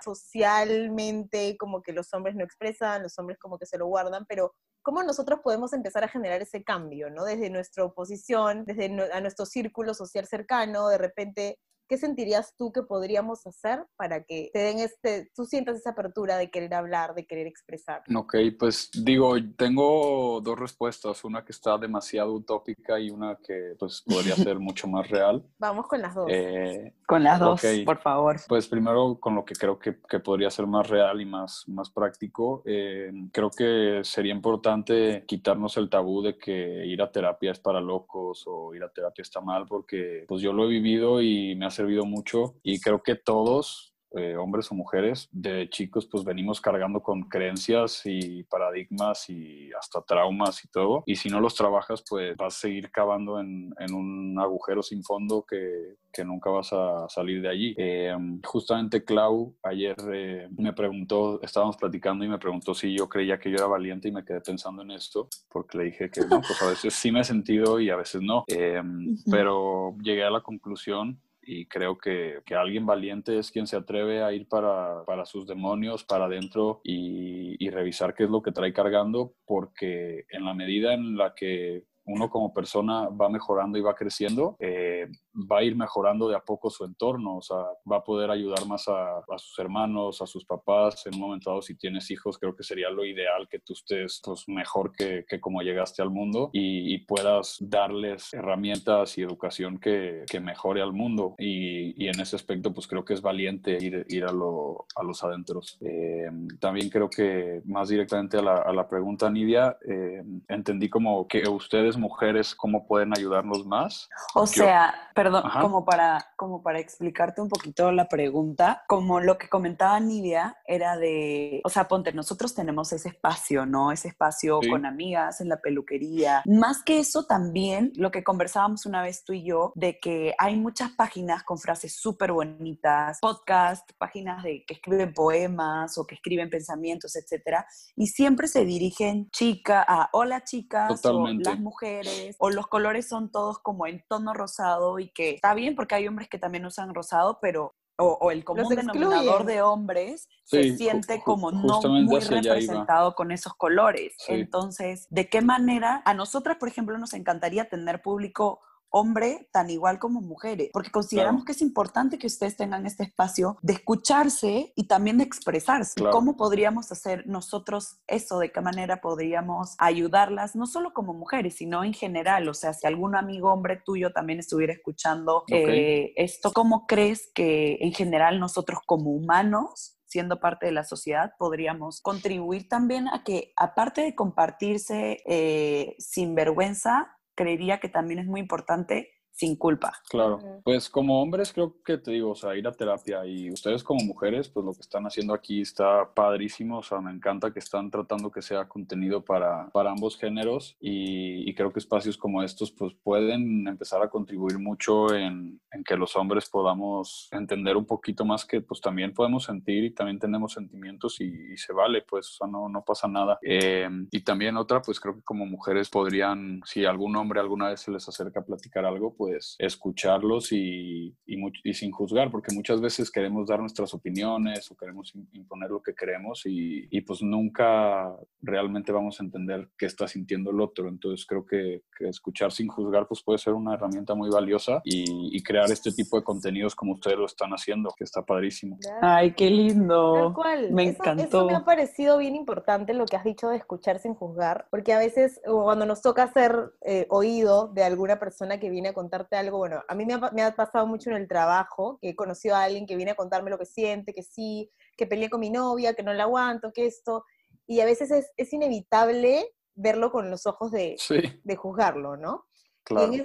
A: socialmente como que los hombres no expresan, los hombres como que se lo guardan, pero ¿cómo nosotros podemos empezar a generar ese cambio, ¿no? Desde nuestra posición, desde a nuestro círculo social cercano, de repente, ¿qué sentirías tú que podríamos hacer para que te den este, tú sientas esa apertura de querer hablar, de querer expresar?
D: Ok, pues digo, tengo dos respuestas, una que está demasiado utópica y una que pues podría (laughs) ser mucho más real.
A: Vamos con las dos.
D: Eh,
C: Con las dos,
D: Ok.
C: por favor.
D: Pues primero con lo que creo que, que podría ser más real y más, más práctico, eh, creo que sería importante quitarnos el tabú de que ir a terapia es para locos o ir a terapia está mal, porque pues yo lo he vivido y me ha servido mucho y creo que todos, eh, hombres o mujeres, de chicos pues venimos cargando con creencias y paradigmas y hasta traumas y todo. Y si no los trabajas pues vas a seguir cavando en, en un agujero sin fondo que, que nunca vas a salir de allí. Eh, justamente Clau ayer eh, me preguntó, estábamos platicando y me preguntó si yo creía que yo era valiente y me quedé pensando en esto porque le dije que no, pues a veces sí me he sentido y a veces no. Eh, Pero llegué a la conclusión y creo que, que alguien valiente es quien se atreve a ir para, para sus demonios, para adentro y, y revisar qué es lo que trae cargando, porque en la medida en la que uno como persona va mejorando y va creciendo, eh, va a ir mejorando de a poco su entorno, o sea, va a poder ayudar más a, sus hermanos, a sus papás, en un momento dado si tienes hijos, creo que sería lo ideal que tú estés pues, mejor que, que como llegaste al mundo y, y, puedas darles herramientas y educación que, que mejore al mundo y, y, en ese aspecto pues creo que es valiente ir, ir a, lo, a, los adentros. Eh, también creo que más directamente a la, a la pregunta, Nidia, eh, entendí como que ustedes mujeres, ¿cómo pueden ayudarnos más?
C: O sea, Yo, perdón, como para, como para explicarte un poquito la pregunta, como lo que comentaba Nidia era de, o sea, ponte, nosotros tenemos ese espacio, ¿no? Ese espacio sí. con amigas en la peluquería. Más que eso también, lo que conversábamos una vez tú y yo, de que hay muchas páginas con frases súper bonitas, podcast, páginas de que escriben poemas o que escriben pensamientos, etcétera, y siempre se dirigen chica a hola chicas
D: Totalmente.
C: o las mujeres o los colores son todos como en tono rosado y que está bien porque hay hombres que también usan rosado, pero o, o el común denominador de hombres
D: sí,
C: se siente como no muy representado con esos colores. Sí. Entonces, ¿de qué manera a nosotras, por ejemplo, nos encantaría tener público hombre tan igual como mujeres, porque consideramos que es importante que ustedes tengan este espacio de escucharse y también de expresarse. ¿Cómo podríamos hacer nosotros eso? ¿De qué manera podríamos ayudarlas, no solo como mujeres, sino en general? O sea, si algún amigo hombre tuyo también estuviera escuchando eh, esto, ¿cómo crees que en general nosotros como humanos siendo parte de la sociedad, podríamos contribuir también a que, aparte de compartirse eh, sin vergüenza, creería que también es muy importante sin culpa.
D: Claro, pues como hombres creo que te digo, o sea, ir a terapia y ustedes como mujeres, pues lo que están haciendo aquí está padrísimo, o sea, me encanta que están tratando que sea contenido para, para ambos géneros y, creo que espacios como estos pues pueden empezar a contribuir mucho en, en, que los hombres podamos entender un poquito más que pues también podemos sentir y también tenemos sentimientos y, se vale, pues, o sea, no, no pasa nada. Eh, y también otra, pues creo que como mujeres podrían, si algún hombre alguna vez se les acerca a platicar algo, pues pues, escucharlos y, y, sin juzgar, porque muchas veces queremos dar nuestras opiniones o queremos imponer lo que queremos y, y, pues nunca realmente vamos a entender qué está sintiendo el otro. Entonces creo que, escuchar sin juzgar pues puede ser una herramienta muy valiosa y, crear este tipo de contenidos como ustedes lo están haciendo, que está padrísimo.
C: Ay, qué lindo. Me encantó.
A: Eso me ha parecido bien importante lo que has dicho de escuchar sin juzgar, porque a veces cuando nos toca hacer eh, oído de alguna persona que viene a contar algo, bueno, a mí me ha, pasado mucho en el trabajo, que he conocido a alguien que viene a contarme lo que siente, que sí, que peleé con mi novia, que no la aguanto, que esto, y a veces es, inevitable verlo con los ojos de, de juzgarlo, ¿no?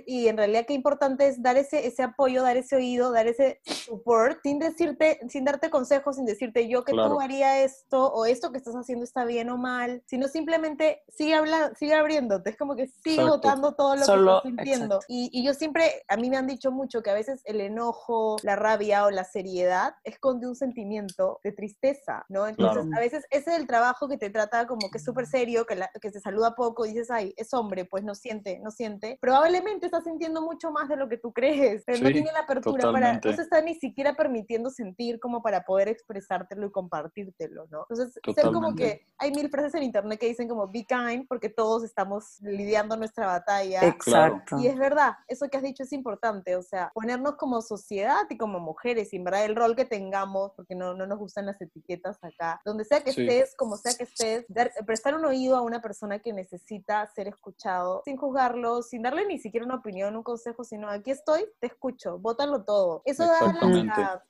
A: Y, en, realidad qué importante es dar ese, ese apoyo, dar ese oído, dar ese support, sin decirte, sin darte consejos, sin decirte yo que tú haría esto, o esto que estás haciendo está bien o mal, sino simplemente sigue hablando, sigue abriéndote, es como que sigue votando todo lo que estás sintiendo. Y, y, yo siempre, a mí me han dicho mucho que a veces el enojo, la rabia o la seriedad esconde un sentimiento de tristeza, ¿no? Entonces, a veces ese es el trabajo que te trata como que es súper serio, que, que se saluda poco y dices, ay, es hombre, pues no siente, no siente. Probablemente probablemente está sintiendo mucho más de lo que tú crees, pero no tiene la apertura para, no se está ni siquiera permitiendo sentir como para poder expresártelo y compartírtelo, ¿no? Entonces, ser como que hay mil frases en internet que dicen como be kind porque todos estamos lidiando nuestra batalla.
C: Exacto.
A: Y es verdad, eso que has dicho es importante, o sea, ponernos como sociedad y como mujeres, y en verdad el rol que tengamos, porque no, no nos gustan las etiquetas acá, donde sea que estés, como sea que estés, prestar un oído a una persona que necesita ser escuchado sin juzgarlo, sin darle ni siquiera una opinión, un consejo, sino aquí estoy, te escucho, bótalo todo. Eso da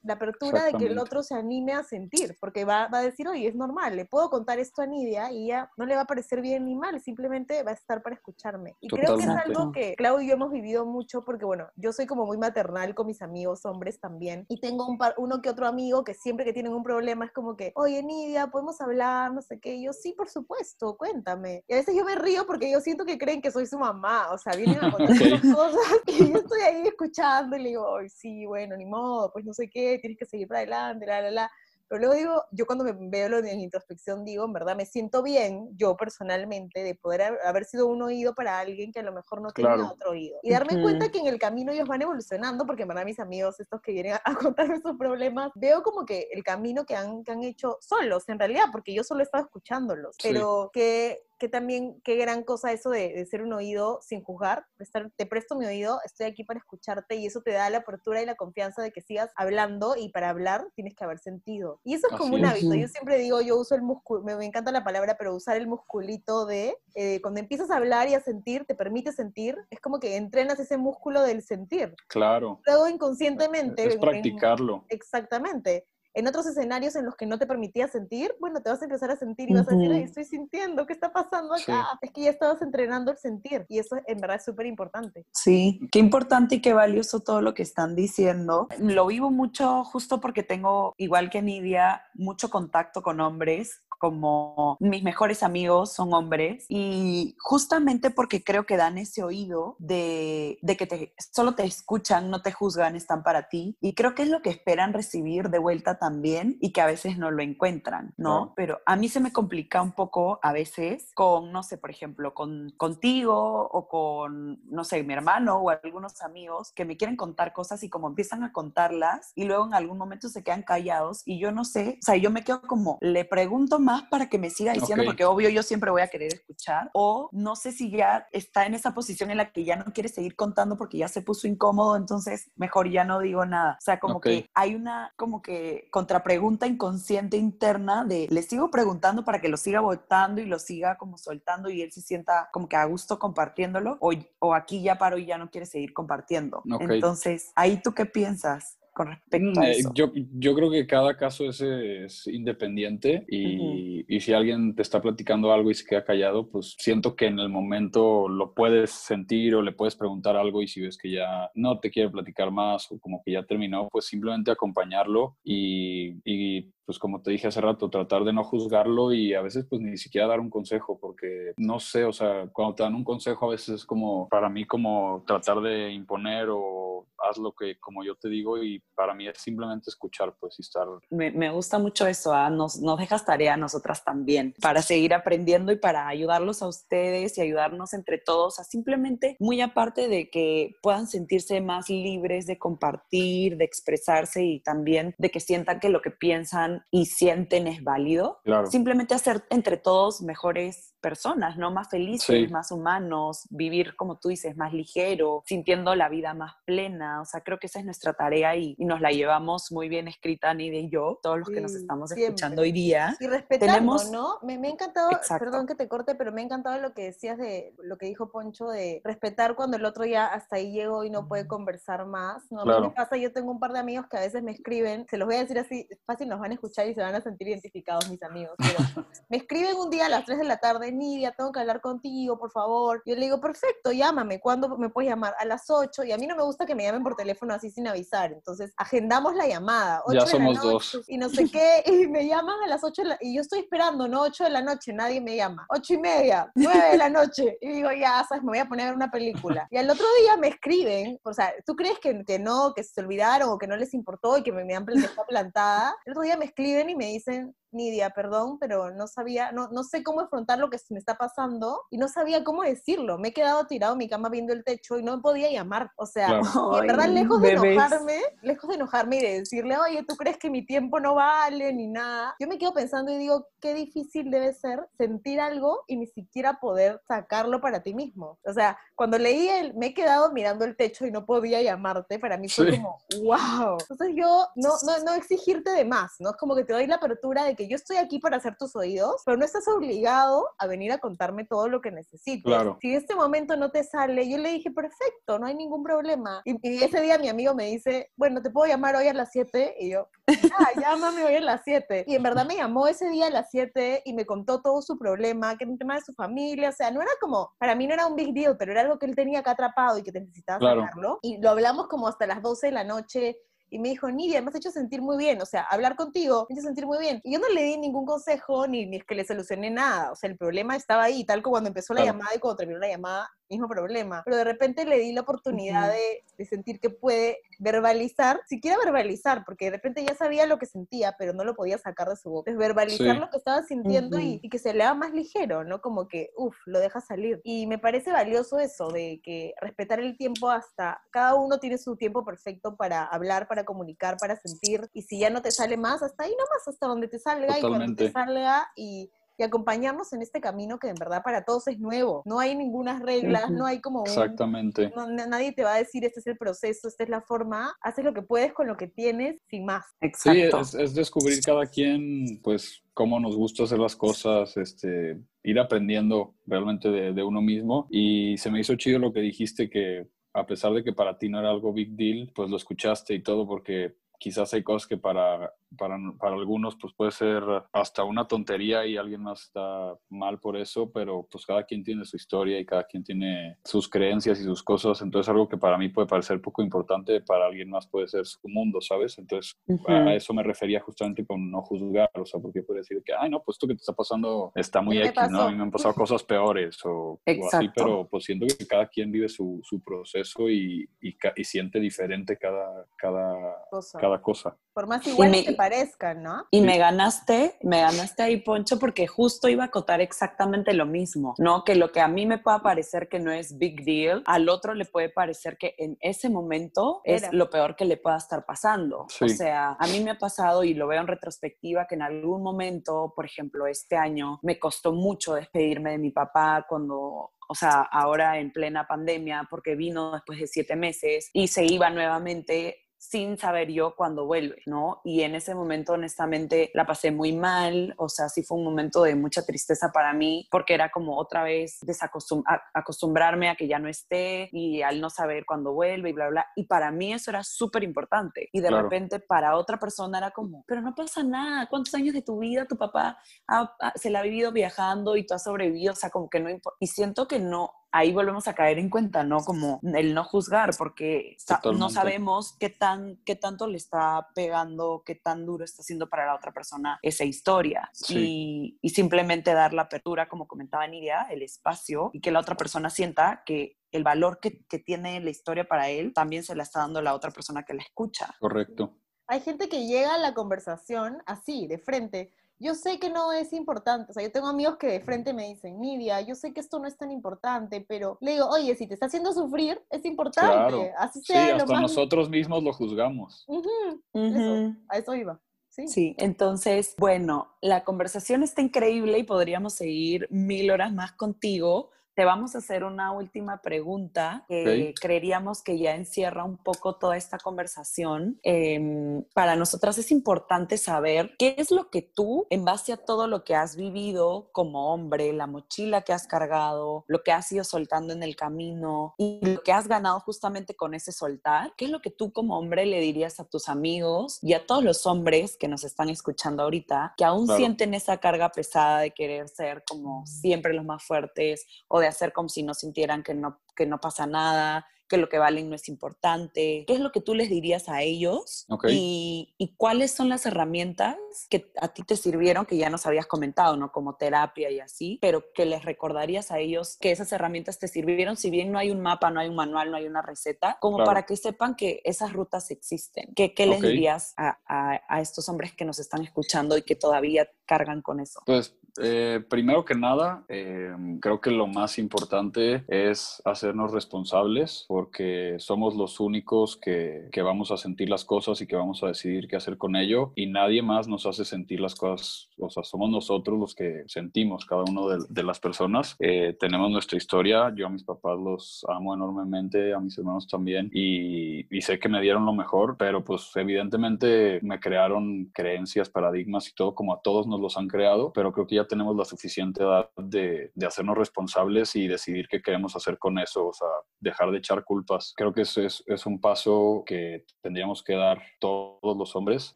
A: la, apertura de que el otro se anime a sentir, porque va, va, a decir, oye, es normal, le puedo contar esto a Nidia y ya no le va a parecer bien ni mal, simplemente va a estar para escucharme. Y creo que es algo que Clau y yo hemos vivido mucho, porque bueno, yo soy como muy maternal con mis amigos hombres también, y tengo un par, uno que otro amigo que siempre que tienen un problema es como que, oye, Nidia, podemos hablar, no sé qué, y yo sí, por supuesto, cuéntame. Y a veces yo me río porque yo siento que creen que soy su mamá, o sea, vienen a cosas (laughs) y yo estoy ahí escuchando y le digo, Ay, sí, bueno, ni modo, pues no sé qué, tienes que seguir para adelante, la, la, la. Pero luego digo, yo cuando me veo lo de introspección digo, en verdad me siento bien, yo personalmente, de poder haber sido un oído para alguien que a lo mejor no tenía otro oído. Y darme cuenta que en el camino ellos van evolucionando, porque en verdad mis amigos, estos que vienen a, contarme sus problemas, veo como que el camino que han, que han hecho solos, en realidad, porque yo solo he estado escuchándolos, pero que que también, qué gran cosa eso de, ser un oído sin juzgar, prestar, te presto mi oído, estoy aquí para escucharte y eso te da la apertura y la confianza de que sigas hablando y para hablar tienes que haber sentido. Y eso es como un hábito. Yo siempre digo, yo uso el músculo, me, encanta la palabra, pero usar el musculito de, eh, cuando empiezas a hablar y a sentir, te permite sentir, es como que entrenas ese músculo del sentir.
D: Claro.
A: Luego inconscientemente.
D: Es, practicarlo.
A: exactamente en otros escenarios en los que no te permitía sentir, bueno, te vas a empezar a sentir y vas a decir, Ay, estoy sintiendo, ¿qué está pasando acá? Es que ya estabas entrenando el sentir y eso en verdad es súper importante.
C: Sí, qué importante y qué valioso todo lo que están diciendo. Lo vivo mucho justo porque tengo, igual que Nidia, mucho contacto con hombres como mis mejores amigos son hombres y justamente porque creo que dan ese oído de, de que te, solo te escuchan, no te juzgan, están para ti y creo que es lo que esperan recibir de vuelta también y que a veces no lo encuentran, ¿no? Pero a mí se me complica un poco a veces con, no sé, por ejemplo, con, contigo o con, no sé, mi hermano o algunos amigos que me quieren contar cosas y como empiezan a contarlas y luego en algún momento se quedan callados y yo no sé, o sea, yo me quedo como, le pregunto más más para que me siga diciendo, porque obvio yo siempre voy a querer escuchar, o no sé si ya está en esa posición en la que ya no quiere seguir contando porque ya se puso incómodo, entonces mejor ya no digo nada. O sea, como que hay una como que contrapregunta inconsciente interna de le sigo preguntando para que lo siga votando y lo siga como soltando y él se sienta como que a gusto compartiéndolo, o, o aquí ya paro y ya no quiere seguir compartiendo. Entonces, ahí tú qué piensas con respecto a
D: eh,
C: eso.
D: Yo, yo creo que cada caso es, es independiente y, y si alguien te está platicando algo y se queda callado, pues siento que en el momento lo puedes sentir o le puedes preguntar algo y si ves que ya no te quiere platicar más o como que ya terminó, pues simplemente acompañarlo y, y pues como te dije hace rato, tratar de no juzgarlo y a veces pues ni siquiera dar un consejo porque no sé, o sea, cuando te dan un consejo a veces es como para mí como tratar de imponer o haz lo que como yo te digo y para mí es simplemente escuchar pues y estar
C: Me, me gusta mucho eso, ¿ah? nos, nos dejas tarea a nosotras también para seguir aprendiendo y para ayudarlos a ustedes y ayudarnos entre todos a simplemente, muy aparte de que puedan sentirse más libres de compartir, de expresarse y también de que sientan que lo que piensan y sienten es válido,
D: claro.
C: simplemente hacer entre todos mejores personas, ¿no? Más felices,
D: Sí.
C: más humanos, vivir, como tú dices, más ligero, sintiendo la vida más plena. O sea, creo que esa es nuestra tarea y, y nos la llevamos muy bien escrita, Nidia y yo, todos los que nos estamos
A: siempre.
C: escuchando hoy día.
A: Y respetando,
C: Tenemos-
A: ¿no? Me, me ha encantado,
C: Exacto.
A: perdón que te corte, pero me ha encantado lo que decías de lo que dijo Poncho de respetar cuando el otro ya hasta ahí llegó y no puede conversar más. ¿no? A mí
D: Claro.
A: me pasa, yo tengo un par de amigos que a veces me escriben, se los voy a decir así, fácil nos van a escuchar y se van a sentir identificados mis amigos. Pero (laughs) me escriben un día a las 3 de la tarde, Nidia, tengo que hablar contigo, por favor. Yo le digo, perfecto, llámame, ¿cuándo me puedes llamar? A las 8, y a mí no me gusta que me llamen por teléfono así sin avisar, entonces agendamos la llamada.
D: Ya
A: 8 de la
D: somos
A: noche,
D: dos.
A: Y no sé qué, (laughs) y me llaman a las 8 de la, y yo estoy esperando, ¿no? 8 de la noche, nadie me llama. 8 y media, 9 de la noche, y digo, ya, sabes, me voy a poner a ver una película. Y al otro día me escriben, o sea, ¿tú crees que, que no, que se olvidaron o que no les importó y que me, me han dejado plantada? El otro día me escriben y me dicen, Nidia, perdón, pero no sabía, no, no sé cómo afrontar lo que se me está pasando y no sabía cómo decirlo. Me he quedado tirado en mi cama viendo el techo y no podía llamar. O sea,
D: Claro.
A: en verdad, lejos de
C: bebés.
A: enojarme, lejos de enojarme y de decirle, oye, ¿tú crees que mi tiempo no vale ni nada? Yo me quedo pensando y digo, qué difícil debe ser sentir algo y ni siquiera poder sacarlo para ti mismo. O sea, cuando leí el, me he quedado mirando el techo y no podía llamarte, para mí fue
D: Sí.
A: como, wow. Entonces yo, no, no, no exigirte de más, ¿no? Es como que te doy la apertura de que yo estoy aquí para hacer tus oídos, pero no estás obligado a venir a contarme todo lo que necesites.
D: Claro.
A: Si en este momento no te sale, yo le dije, perfecto, no hay ningún problema. Y, y ese día mi amigo me dice, bueno, ¿te puedo llamar hoy a las 7? Y yo, ah, (laughs) llámame hoy a las 7. Y en verdad me llamó ese día a las 7 y me contó todo su problema, que era un tema de su familia, o sea, no era como, para mí no era un big deal, pero era algo que él tenía acá atrapado y que necesitaba
D: Claro.
A: sacarlo. Y lo hablamos como hasta las 12 de la noche. Y me dijo, Nidia, me has hecho sentir muy bien, o sea, hablar contigo me ha hecho sentir muy bien. Y yo no le di ningún consejo ni, ni es que le solucioné nada, o sea, el problema estaba ahí, tal como cuando empezó la
D: Claro.
A: llamada y cuando terminó la llamada, mismo problema. Pero de repente le di la oportunidad de, de sentir que puede verbalizar, siquiera verbalizar, porque de repente ya sabía lo que sentía, pero no lo podía sacar de su boca. Es verbalizar
D: Sí.
A: lo que estaba sintiendo y, que se le haga más ligero, ¿no? Como que, uff, lo deja salir. Y me parece valioso eso, de que respetar el tiempo hasta, cada uno tiene su tiempo perfecto para hablar, para comunicar, para sentir, y si ya no te sale más, hasta ahí nomás, hasta donde te salga, y cuando te salga, y y acompañarnos en este camino que en verdad para todos es nuevo. No hay ninguna reglas,
C: Ujú.
A: no hay como un...
D: Exactamente.
A: no- na- nadie te va a decir este es el proceso, esta es la forma. Haces lo que puedes con lo que tienes, sin más.
D: Sí,
C: Exacto.
D: es, es descubrir cada quien, pues, cómo nos gusta hacer las cosas, este, ir aprendiendo realmente de, de uno mismo. Y se me hizo chido lo que dijiste, que a pesar de que para ti no era algo big deal, pues lo escuchaste y todo, porque quizás hay cosas que para, para, para algunos pues puede ser hasta una tontería y alguien más está mal por eso, pero pues cada quien tiene su historia y cada quien tiene sus creencias y sus cosas, entonces algo que para mí puede parecer poco importante, para alguien más puede ser su mundo, ¿sabes? Entonces a a eso me refería justamente con no juzgar, o sea, porque puede decir que, ay, no, pues esto que te está pasando está muy
A: ¿Qué me
D: X, ¿no? A mí me han pasado cosas peores o, o así, pero pues siento que cada quien vive su, su proceso y, y, y siente diferente cada, cada,
A: Cosa.
D: cada cosa.
A: Por más igual
C: me-
A: que parezcan, ¿no?
C: Y me ganaste, me ganaste ahí, Poncho, porque justo iba a acotar exactamente lo mismo, ¿no? Que lo que a mí me pueda parecer que no es big deal, al otro le puede parecer que en ese momento es
A: Era.
C: lo peor que le pueda estar pasando.
D: Sí.
C: O sea, a mí me ha pasado y lo veo en retrospectiva que en algún momento, por ejemplo, este año, me costó mucho despedirme de mi papá cuando o sea, ahora en plena pandemia, porque vino después de siete meses y se iba nuevamente sin saber yo cuándo vuelve, ¿no? Y en ese momento, honestamente, la pasé muy mal, o sea, sí fue un momento de mucha tristeza para mí, porque era como otra vez desacostum- a- acostumbrarme a que ya no esté y al no saber cuándo vuelve y bla, bla, y para mí eso era súper importante. Y de
D: Claro.
C: repente para otra persona era como, pero no pasa nada, ¿cuántos años de tu vida tu papá ha- ha- se la ha vivido viajando y tú has sobrevivido? O sea, como que no importa. Y siento que no, ahí volvemos a caer en cuenta, ¿no? Como el no juzgar, porque sa- no
D: Totalmente.
C: sabemos qué, tan, qué tanto le está pegando, qué tan duro está haciendo para la otra persona esa historia.
D: Sí.
C: Y, y simplemente dar la apertura, como comentaba Nidia, el espacio y que la otra persona sienta que el valor que, que tiene la historia para él también se la está dando la otra persona que la escucha.
D: Correcto.
A: Hay gente que llega a la conversación así, de frente. Yo sé que no es importante, o sea, yo tengo amigos que de frente me dicen, Nidia, yo sé que esto no es tan importante, pero le digo, oye, si te está haciendo sufrir, es importante,
D: Claro.
A: así
D: Sí,
A: sea lo
D: hasta
A: más...
D: nosotros mismos lo juzgamos.
A: Ujú,
C: Ujú.
A: Eso, a eso iba, sí.
C: Sí, entonces, bueno, la conversación está increíble y podríamos seguir mil horas más contigo. Te vamos a hacer una última pregunta que
D: Ok.
C: creeríamos que ya encierra un poco toda esta conversación. Em, para nosotras es importante saber qué es lo que tú, en base a todo lo que has vivido como hombre, la mochila que has cargado, lo que has ido soltando en el camino y lo que has ganado justamente con ese soltar, ¿qué es lo que tú como hombre le dirías a tus amigos y a todos los hombres que nos están escuchando ahorita, que aún
D: Claro.
C: sienten esa carga pesada de querer ser como siempre los más fuertes o de hacer como si no sintieran que no, que no pasa nada, que lo que valen no es importante? ¿Qué es lo que tú les dirías a ellos? Y, y cuáles son las herramientas que a ti te sirvieron, que ya nos habías comentado, ¿no? Como terapia y así, pero que les recordarías a ellos que esas herramientas te sirvieron, si bien no hay un mapa, no hay un manual, no hay una receta, como
D: Claro.
C: para que sepan que esas rutas existen. ¿Qué, qué les dirías a, a- a estos hombres que nos están escuchando y que todavía cargan con eso?
D: Pues eh, primero que nada, eh, creo que lo más importante es hacernos responsables porque somos los únicos que, que vamos a sentir las cosas y que vamos a decidir qué hacer con ello y nadie más nos hace sentir las cosas, o sea, somos nosotros los que sentimos, cada uno de, de las personas. Eh, tenemos nuestra historia, yo a mis papás los amo enormemente, a mis hermanos también y, y sé que me dieron lo mejor, pero pues evidentemente me crearon creencias, paradigmas y todo como a todos nos los han creado, pero creo que ya tenemos la suficiente edad de, de hacernos responsables y decidir qué queremos hacer con eso, o sea, dejar de echar culpas. Creo que eso es, es un paso que tendríamos que dar todos los hombres,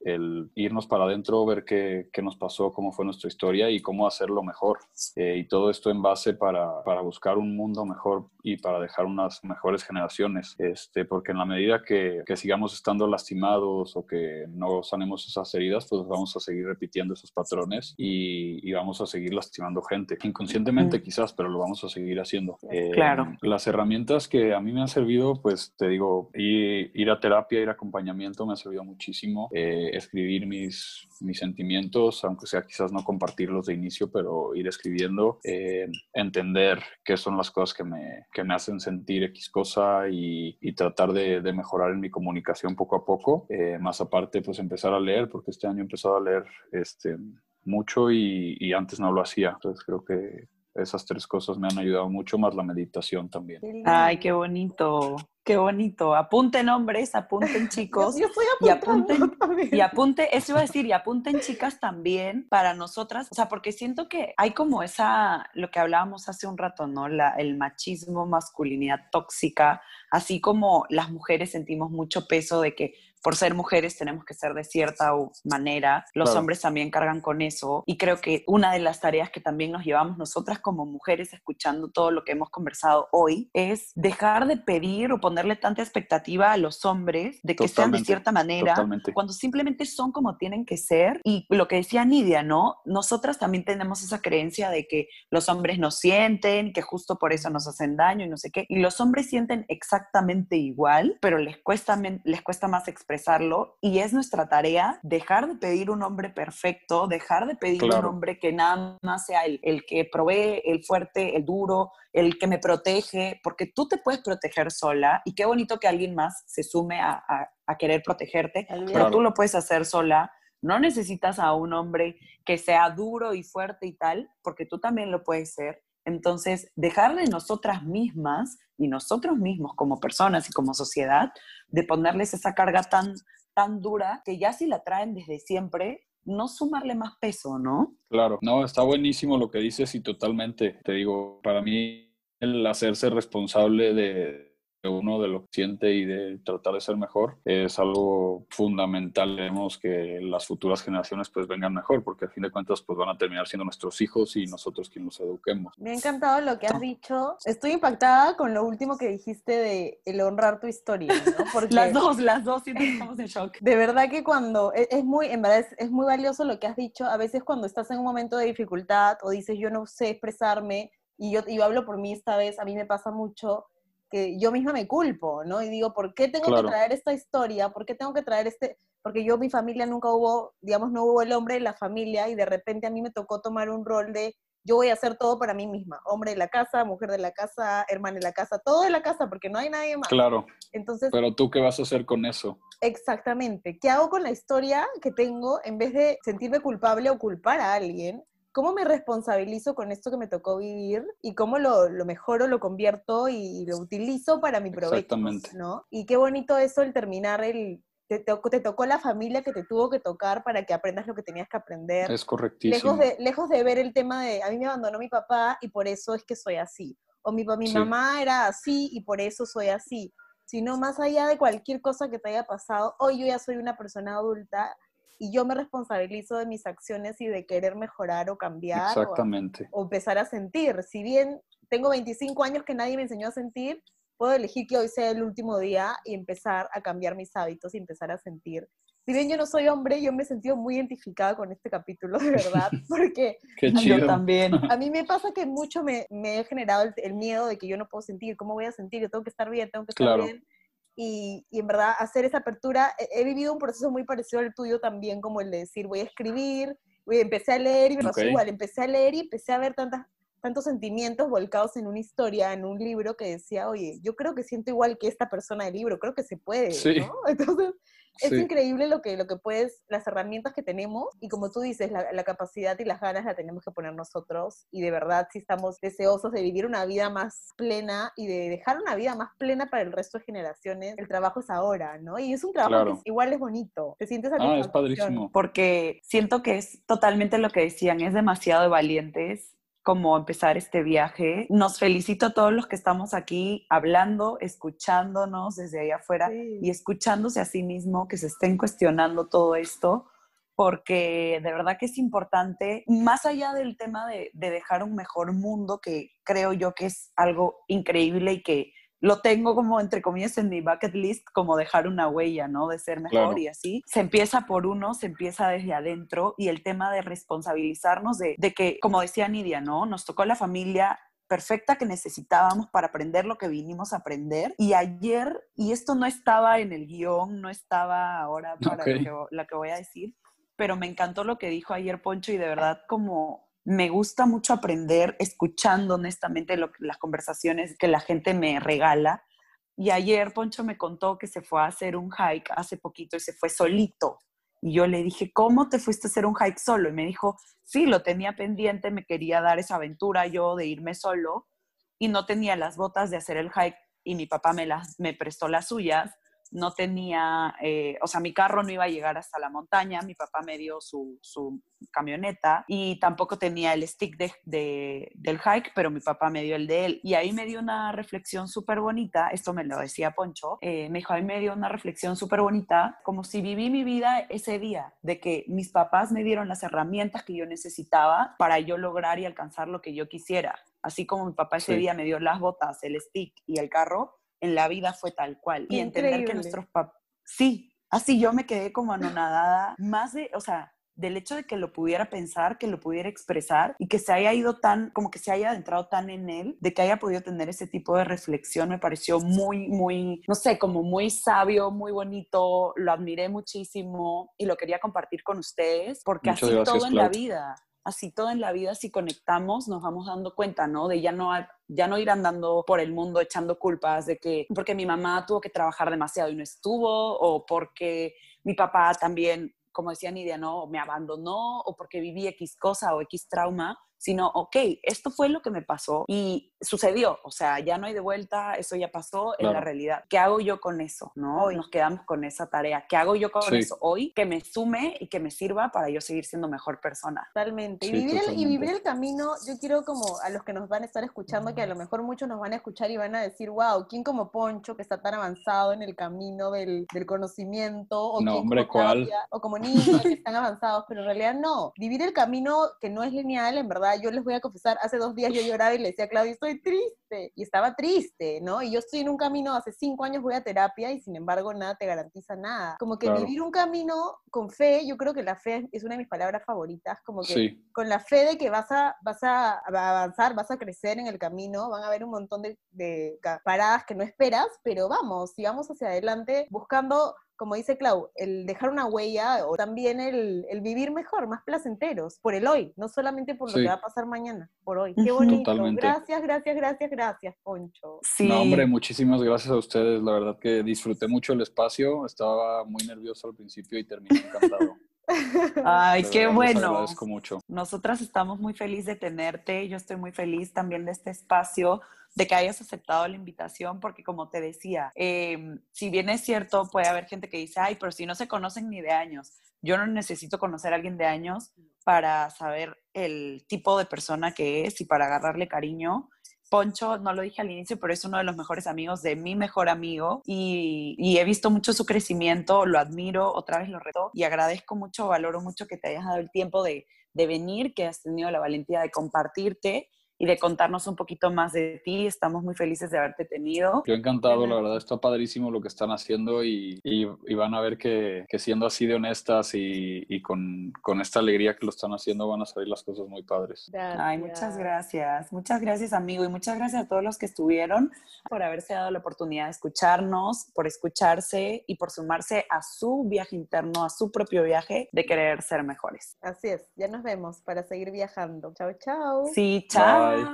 D: el irnos para adentro, ver qué, qué nos pasó, cómo fue nuestra historia y cómo hacerlo mejor. Eh, y todo esto en base para, para buscar un mundo mejor y para dejar unas mejores generaciones, este, porque en la medida que, que sigamos estando lastimados o que no sanemos esas heridas, pues vamos a seguir repitiendo esos patrones y, y vamos a seguir lastimando gente, inconscientemente quizás, pero lo vamos a seguir haciendo. Eh,
C: Claro.
D: Las herramientas que a mí me han servido, pues te digo, ir, ir a terapia, ir a acompañamiento me ha servido muchísimo, Eh, escribir mis, mis sentimientos, aunque sea quizás no compartirlos de inicio, pero ir escribiendo, eh, entender qué son las cosas que me, que me hacen sentir X cosa y, y tratar de, de mejorar en mi comunicación poco a poco. Eh, más aparte, pues empezar a leer, porque este año he empezado a leer este, mucho y, y antes no lo hacía. Entonces creo que esas tres cosas me han ayudado mucho, más la meditación también.
C: Ay, qué bonito, qué bonito. Apunten hombres, apunten (laughs) chicos.
A: Yo, yo estoy
C: y apunten-
A: también.
C: Y apunte, eso iba a decir, y apunten chicas también para nosotras, o sea, porque siento que hay como esa, lo que hablábamos hace un rato, ¿no? La, el machismo, masculinidad tóxica, así como las mujeres sentimos mucho peso de que por ser mujeres tenemos que ser de cierta manera, los
D: Claro.
C: hombres también cargan con eso, y creo que una de las tareas que también nos llevamos nosotras como mujeres escuchando todo lo que hemos conversado hoy es dejar de pedir o ponerle tanta expectativa a los hombres de que sean de
D: Totalmente,
C: cierta manera
D: Totalmente.
C: cuando simplemente son como tienen que ser. Y lo que decía Nidia, ¿no? Nosotras también tenemos esa creencia de que los hombres no sienten, que justo por eso nos hacen daño y no sé qué. Y los hombres sienten exactamente igual, pero les cuesta, les cuesta más expresarlo y es nuestra tarea dejar de pedir un hombre perfecto, dejar de pedir un hombre que nada más sea el, el que provee, el fuerte, el duro, el que me protege, porque tú te puedes proteger sola y qué bonito que alguien más se sume a, a, querer protegerte, pero tú lo puedes hacer sola. No necesitas a un hombre que sea duro y fuerte y tal, porque tú también lo puedes ser. Entonces, dejar de nosotras mismas y nosotros mismos como personas y como sociedad, de ponerles esa carga tan, tan dura que ya si la traen desde siempre, no sumarle más peso, ¿no?
D: Claro, no, está buenísimo lo que dices y totalmente, te digo, para mí el hacerse responsable de, uno de lo que siente y de tratar de ser mejor es algo fundamental. Queremos que las futuras generaciones pues vengan mejor porque al fin de cuentas pues van a terminar siendo nuestros hijos y nosotros quienes los eduquemos.
A: Me ha encantado lo que has dicho. Estoy impactada con lo último que dijiste de el honrar tu historia, ¿no? (laughs)
C: Porque las dos, las dos sí estamos en shock.
A: De verdad que cuando e, es, muy, en verdad es, muy valioso lo que has dicho. A veces cuando estás en un momento de dificultad o dices yo no sé expresarme y yo, y yo hablo por mí esta vez, a mí me pasa mucho que yo misma me culpo, ¿no? Y digo, ¿por qué tengo que traer esta historia? ¿Por qué tengo que traer este? Porque yo, mi familia nunca hubo, digamos, no hubo el hombre en la familia y de repente a mí me tocó tomar un rol de yo voy a hacer todo para mí misma, hombre de la casa, mujer de la casa, hermana de la casa, todo de la casa, porque no hay nadie más.
D: Claro. Entonces, pero tú qué vas a hacer con eso?
A: Exactamente. ¿Qué hago con la historia que tengo en vez de sentirme culpable o culpar a alguien? Cómo me responsabilizo con esto que me tocó vivir y cómo lo, lo mejoro, lo convierto y, lo utilizo para mi provecho. Exactamente. ¿no? Y qué bonito eso el terminar el... Te, te, tocó la familia que te tuvo que tocar para que aprendas lo que tenías que aprender.
D: Es correctísimo.
A: Lejos de, lejos de ver el tema de, a mí me abandonó mi papá y por eso es que soy así. O mi, mi mamá era así y por eso soy así. Sino más allá de cualquier cosa que te haya pasado, hoy yo ya soy una persona adulta y yo me responsabilizo de mis acciones y de querer mejorar o cambiar.
D: Exactamente.
A: O, empezar a sentir. Si bien tengo 25 años que nadie me enseñó a sentir, puedo elegir que hoy sea el último día y empezar a cambiar mis hábitos y empezar a sentir. Si bien yo no soy hombre, yo me he sentido muy identificada con este capítulo, de verdad, (laughs) porque
D: Qué chido.
C: también. (laughs)
A: A mí me pasa que mucho me, me he generado el, miedo de que yo no puedo sentir, ¿cómo voy a sentir? Yo tengo que estar bien, tengo que estar bien y, en verdad hacer esa apertura, he, vivido un proceso muy parecido al tuyo también, como el de decir, voy a escribir, voy, empecé a leer y me pasó igual, empecé a leer y empecé a ver tantas, tantos sentimientos volcados en una historia, en un libro que decía, oye, yo creo que siento igual que esta persona del libro, creo que se puede, ¿no? (laughs) Entonces, es increíble lo que, lo que puedes, las herramientas que tenemos y como tú dices, la, capacidad y las ganas la tenemos que poner nosotros y de verdad si estamos deseosos de vivir una vida más plena y de dejar una vida más plena para el resto de generaciones, el trabajo es ahora, ¿no? Y es un trabajo que igual es bonito, te sientes
D: Ah, es padrísimo.
C: Porque siento que es totalmente lo que decían, es demasiado valientes como empezar este viaje. Nos felicito a todos los que estamos aquí hablando, escuchándonos desde allá afuera y escuchándose a sí mismo, que se estén cuestionando todo esto, porque de verdad que es importante, más allá del tema de, de dejar un mejor mundo, que creo yo que es algo increíble y que lo tengo como, entre comillas, en mi bucket list, como dejar una huella, ¿no? De ser mejor y así. Se empieza por uno, se empieza desde adentro y el tema de responsabilizarnos de, de que, como decía Nidia, ¿no? Nos tocó la familia perfecta que necesitábamos para aprender lo que vinimos a aprender. Y ayer, y esto no estaba en el guion, no estaba ahora para lo, que, lo que voy a decir, pero me encantó lo que dijo ayer Poncho y de verdad como me gusta mucho aprender escuchando honestamente las conversaciones que la gente me regala. Y ayer Poncho me contó que se fue a hacer un hike hace poquito y se fue solito. Y yo le dije, ¿cómo te fuiste a hacer un hike solo? Y me dijo, sí, lo tenía pendiente, me quería dar esa aventura yo de irme solo y no tenía las botas de hacer el hike y mi papá me, las, me prestó las suyas no tenía, eh, o sea, mi carro no iba a llegar hasta la montaña, mi papá me dio su, camioneta y tampoco tenía el stick de, del hike, pero mi papá me dio el de él. Y ahí me dio una reflexión súper bonita, esto me lo decía Poncho, eh, me dijo, ahí me dio una reflexión súper bonita, como si viví mi vida ese día, de que mis papás me dieron las herramientas que yo necesitaba para yo lograr y alcanzar lo que yo quisiera. Así como mi papá ese día me dio las botas, el stick y el carro, en la vida fue tal cual. Y entender que nuestros papás, sí, así yo me quedé como anonadada, más de, o sea, del hecho de que lo pudiera pensar, que lo pudiera expresar y que se haya ido tan, como que se haya adentrado tan en él, de que haya podido tener ese tipo de reflexión, me pareció muy, muy, no sé, como muy sabio, muy bonito, lo admiré muchísimo y lo quería compartir con ustedes, porque
D: Muchas
C: así
D: gracias,
C: todo en la vida, así todo en la vida, si conectamos, nos vamos dando cuenta, ¿no? De ya no, ya no ir andando por el mundo echando culpas de que porque mi mamá tuvo que trabajar demasiado y no estuvo, o porque mi papá también, como decía Nidia, no, me abandonó, o porque viví X cosa o X trauma, sino, ok, esto fue lo que me pasó y sucedió, o sea, ya no hay de vuelta, eso ya pasó, es la realidad. ¿Qué hago yo con eso? ¿No?
A: Hoy.
C: Nos quedamos con esa tarea. ¿Qué hago yo con
D: Sí.
C: eso hoy? Que me sume y que me sirva para yo seguir siendo mejor persona.
A: Totalmente. Y,
D: Sí,
A: vivir el, y vivir el camino, yo quiero como a los que nos van a estar escuchando, que a lo mejor muchos nos van a escuchar y van a decir, wow, ¿quién como Poncho que está tan avanzado en el camino del, del conocimiento? O
D: No,
A: quién
D: hombre,
A: como
D: ¿cuál?
A: Claudia, O como niños que están avanzados, pero en realidad no. Vivir el camino que no es lineal, en verdad, yo les voy a confesar, hace dos días yo lloraba y le decía a Claudia, estoy triste. Y estaba triste, ¿no? Y yo estoy en un camino, hace cinco años voy a terapia y sin embargo nada te garantiza nada. Como que
D: Claro.
A: vivir un camino con fe, yo creo que la fe es una de mis palabras favoritas, como que
D: Sí,
A: con la fe de que vas a, vas a avanzar, vas a crecer en el camino, van a haber un montón de, de paradas que no esperas, pero vamos, sigamos hacia adelante buscando, como dice Clau, el dejar una huella o también el, el vivir mejor, más placenteros, por el hoy, no solamente por lo
D: Sí.
A: que va a pasar mañana, por hoy. Qué bonito.
D: Totalmente.
A: Gracias, gracias, gracias, gracias, Poncho.
C: Sí.
D: No, hombre, muchísimas gracias a ustedes. La verdad que disfruté mucho el espacio. Estaba muy nervioso al principio y terminé encantado. (laughs) (laughs)
C: Ay, qué
D: verdad, les
C: bueno.
D: agradezco mucho.
C: Nosotras estamos muy felices de tenerte. Yo estoy muy feliz también de este espacio, de que hayas aceptado la invitación, porque como te decía, eh, si bien es cierto, puede haber gente que dice, ay, pero si no se conocen ni de años. Yo no necesito conocer a alguien de años para saber el tipo de persona que es y para agarrarle cariño. Poncho, no lo dije al inicio, pero es uno de los mejores amigos de mi mejor amigo y, he visto mucho su crecimiento, lo admiro, otra vez lo reto y agradezco mucho, valoro mucho que te hayas dado el tiempo de, de venir, que has tenido la valentía de compartirte y de contarnos un poquito más de ti. Estamos muy felices de haberte tenido.
D: Yo encantado, la verdad está padrísimo lo que están haciendo y, y- y van a ver que, que siendo así de honestas y, y con, con esta alegría que lo están haciendo van a salir las cosas muy padres.
C: Ay, muchas gracias. Muchas gracias, amigo, y muchas gracias a todos los que estuvieron por haberse dado la oportunidad de escucharnos, por escucharse y por sumarse a su viaje interno, a su propio viaje de querer ser mejores.
A: Así es, ya nos vemos para seguir viajando. Chao, chao.
C: Sí, chao.
D: Bye.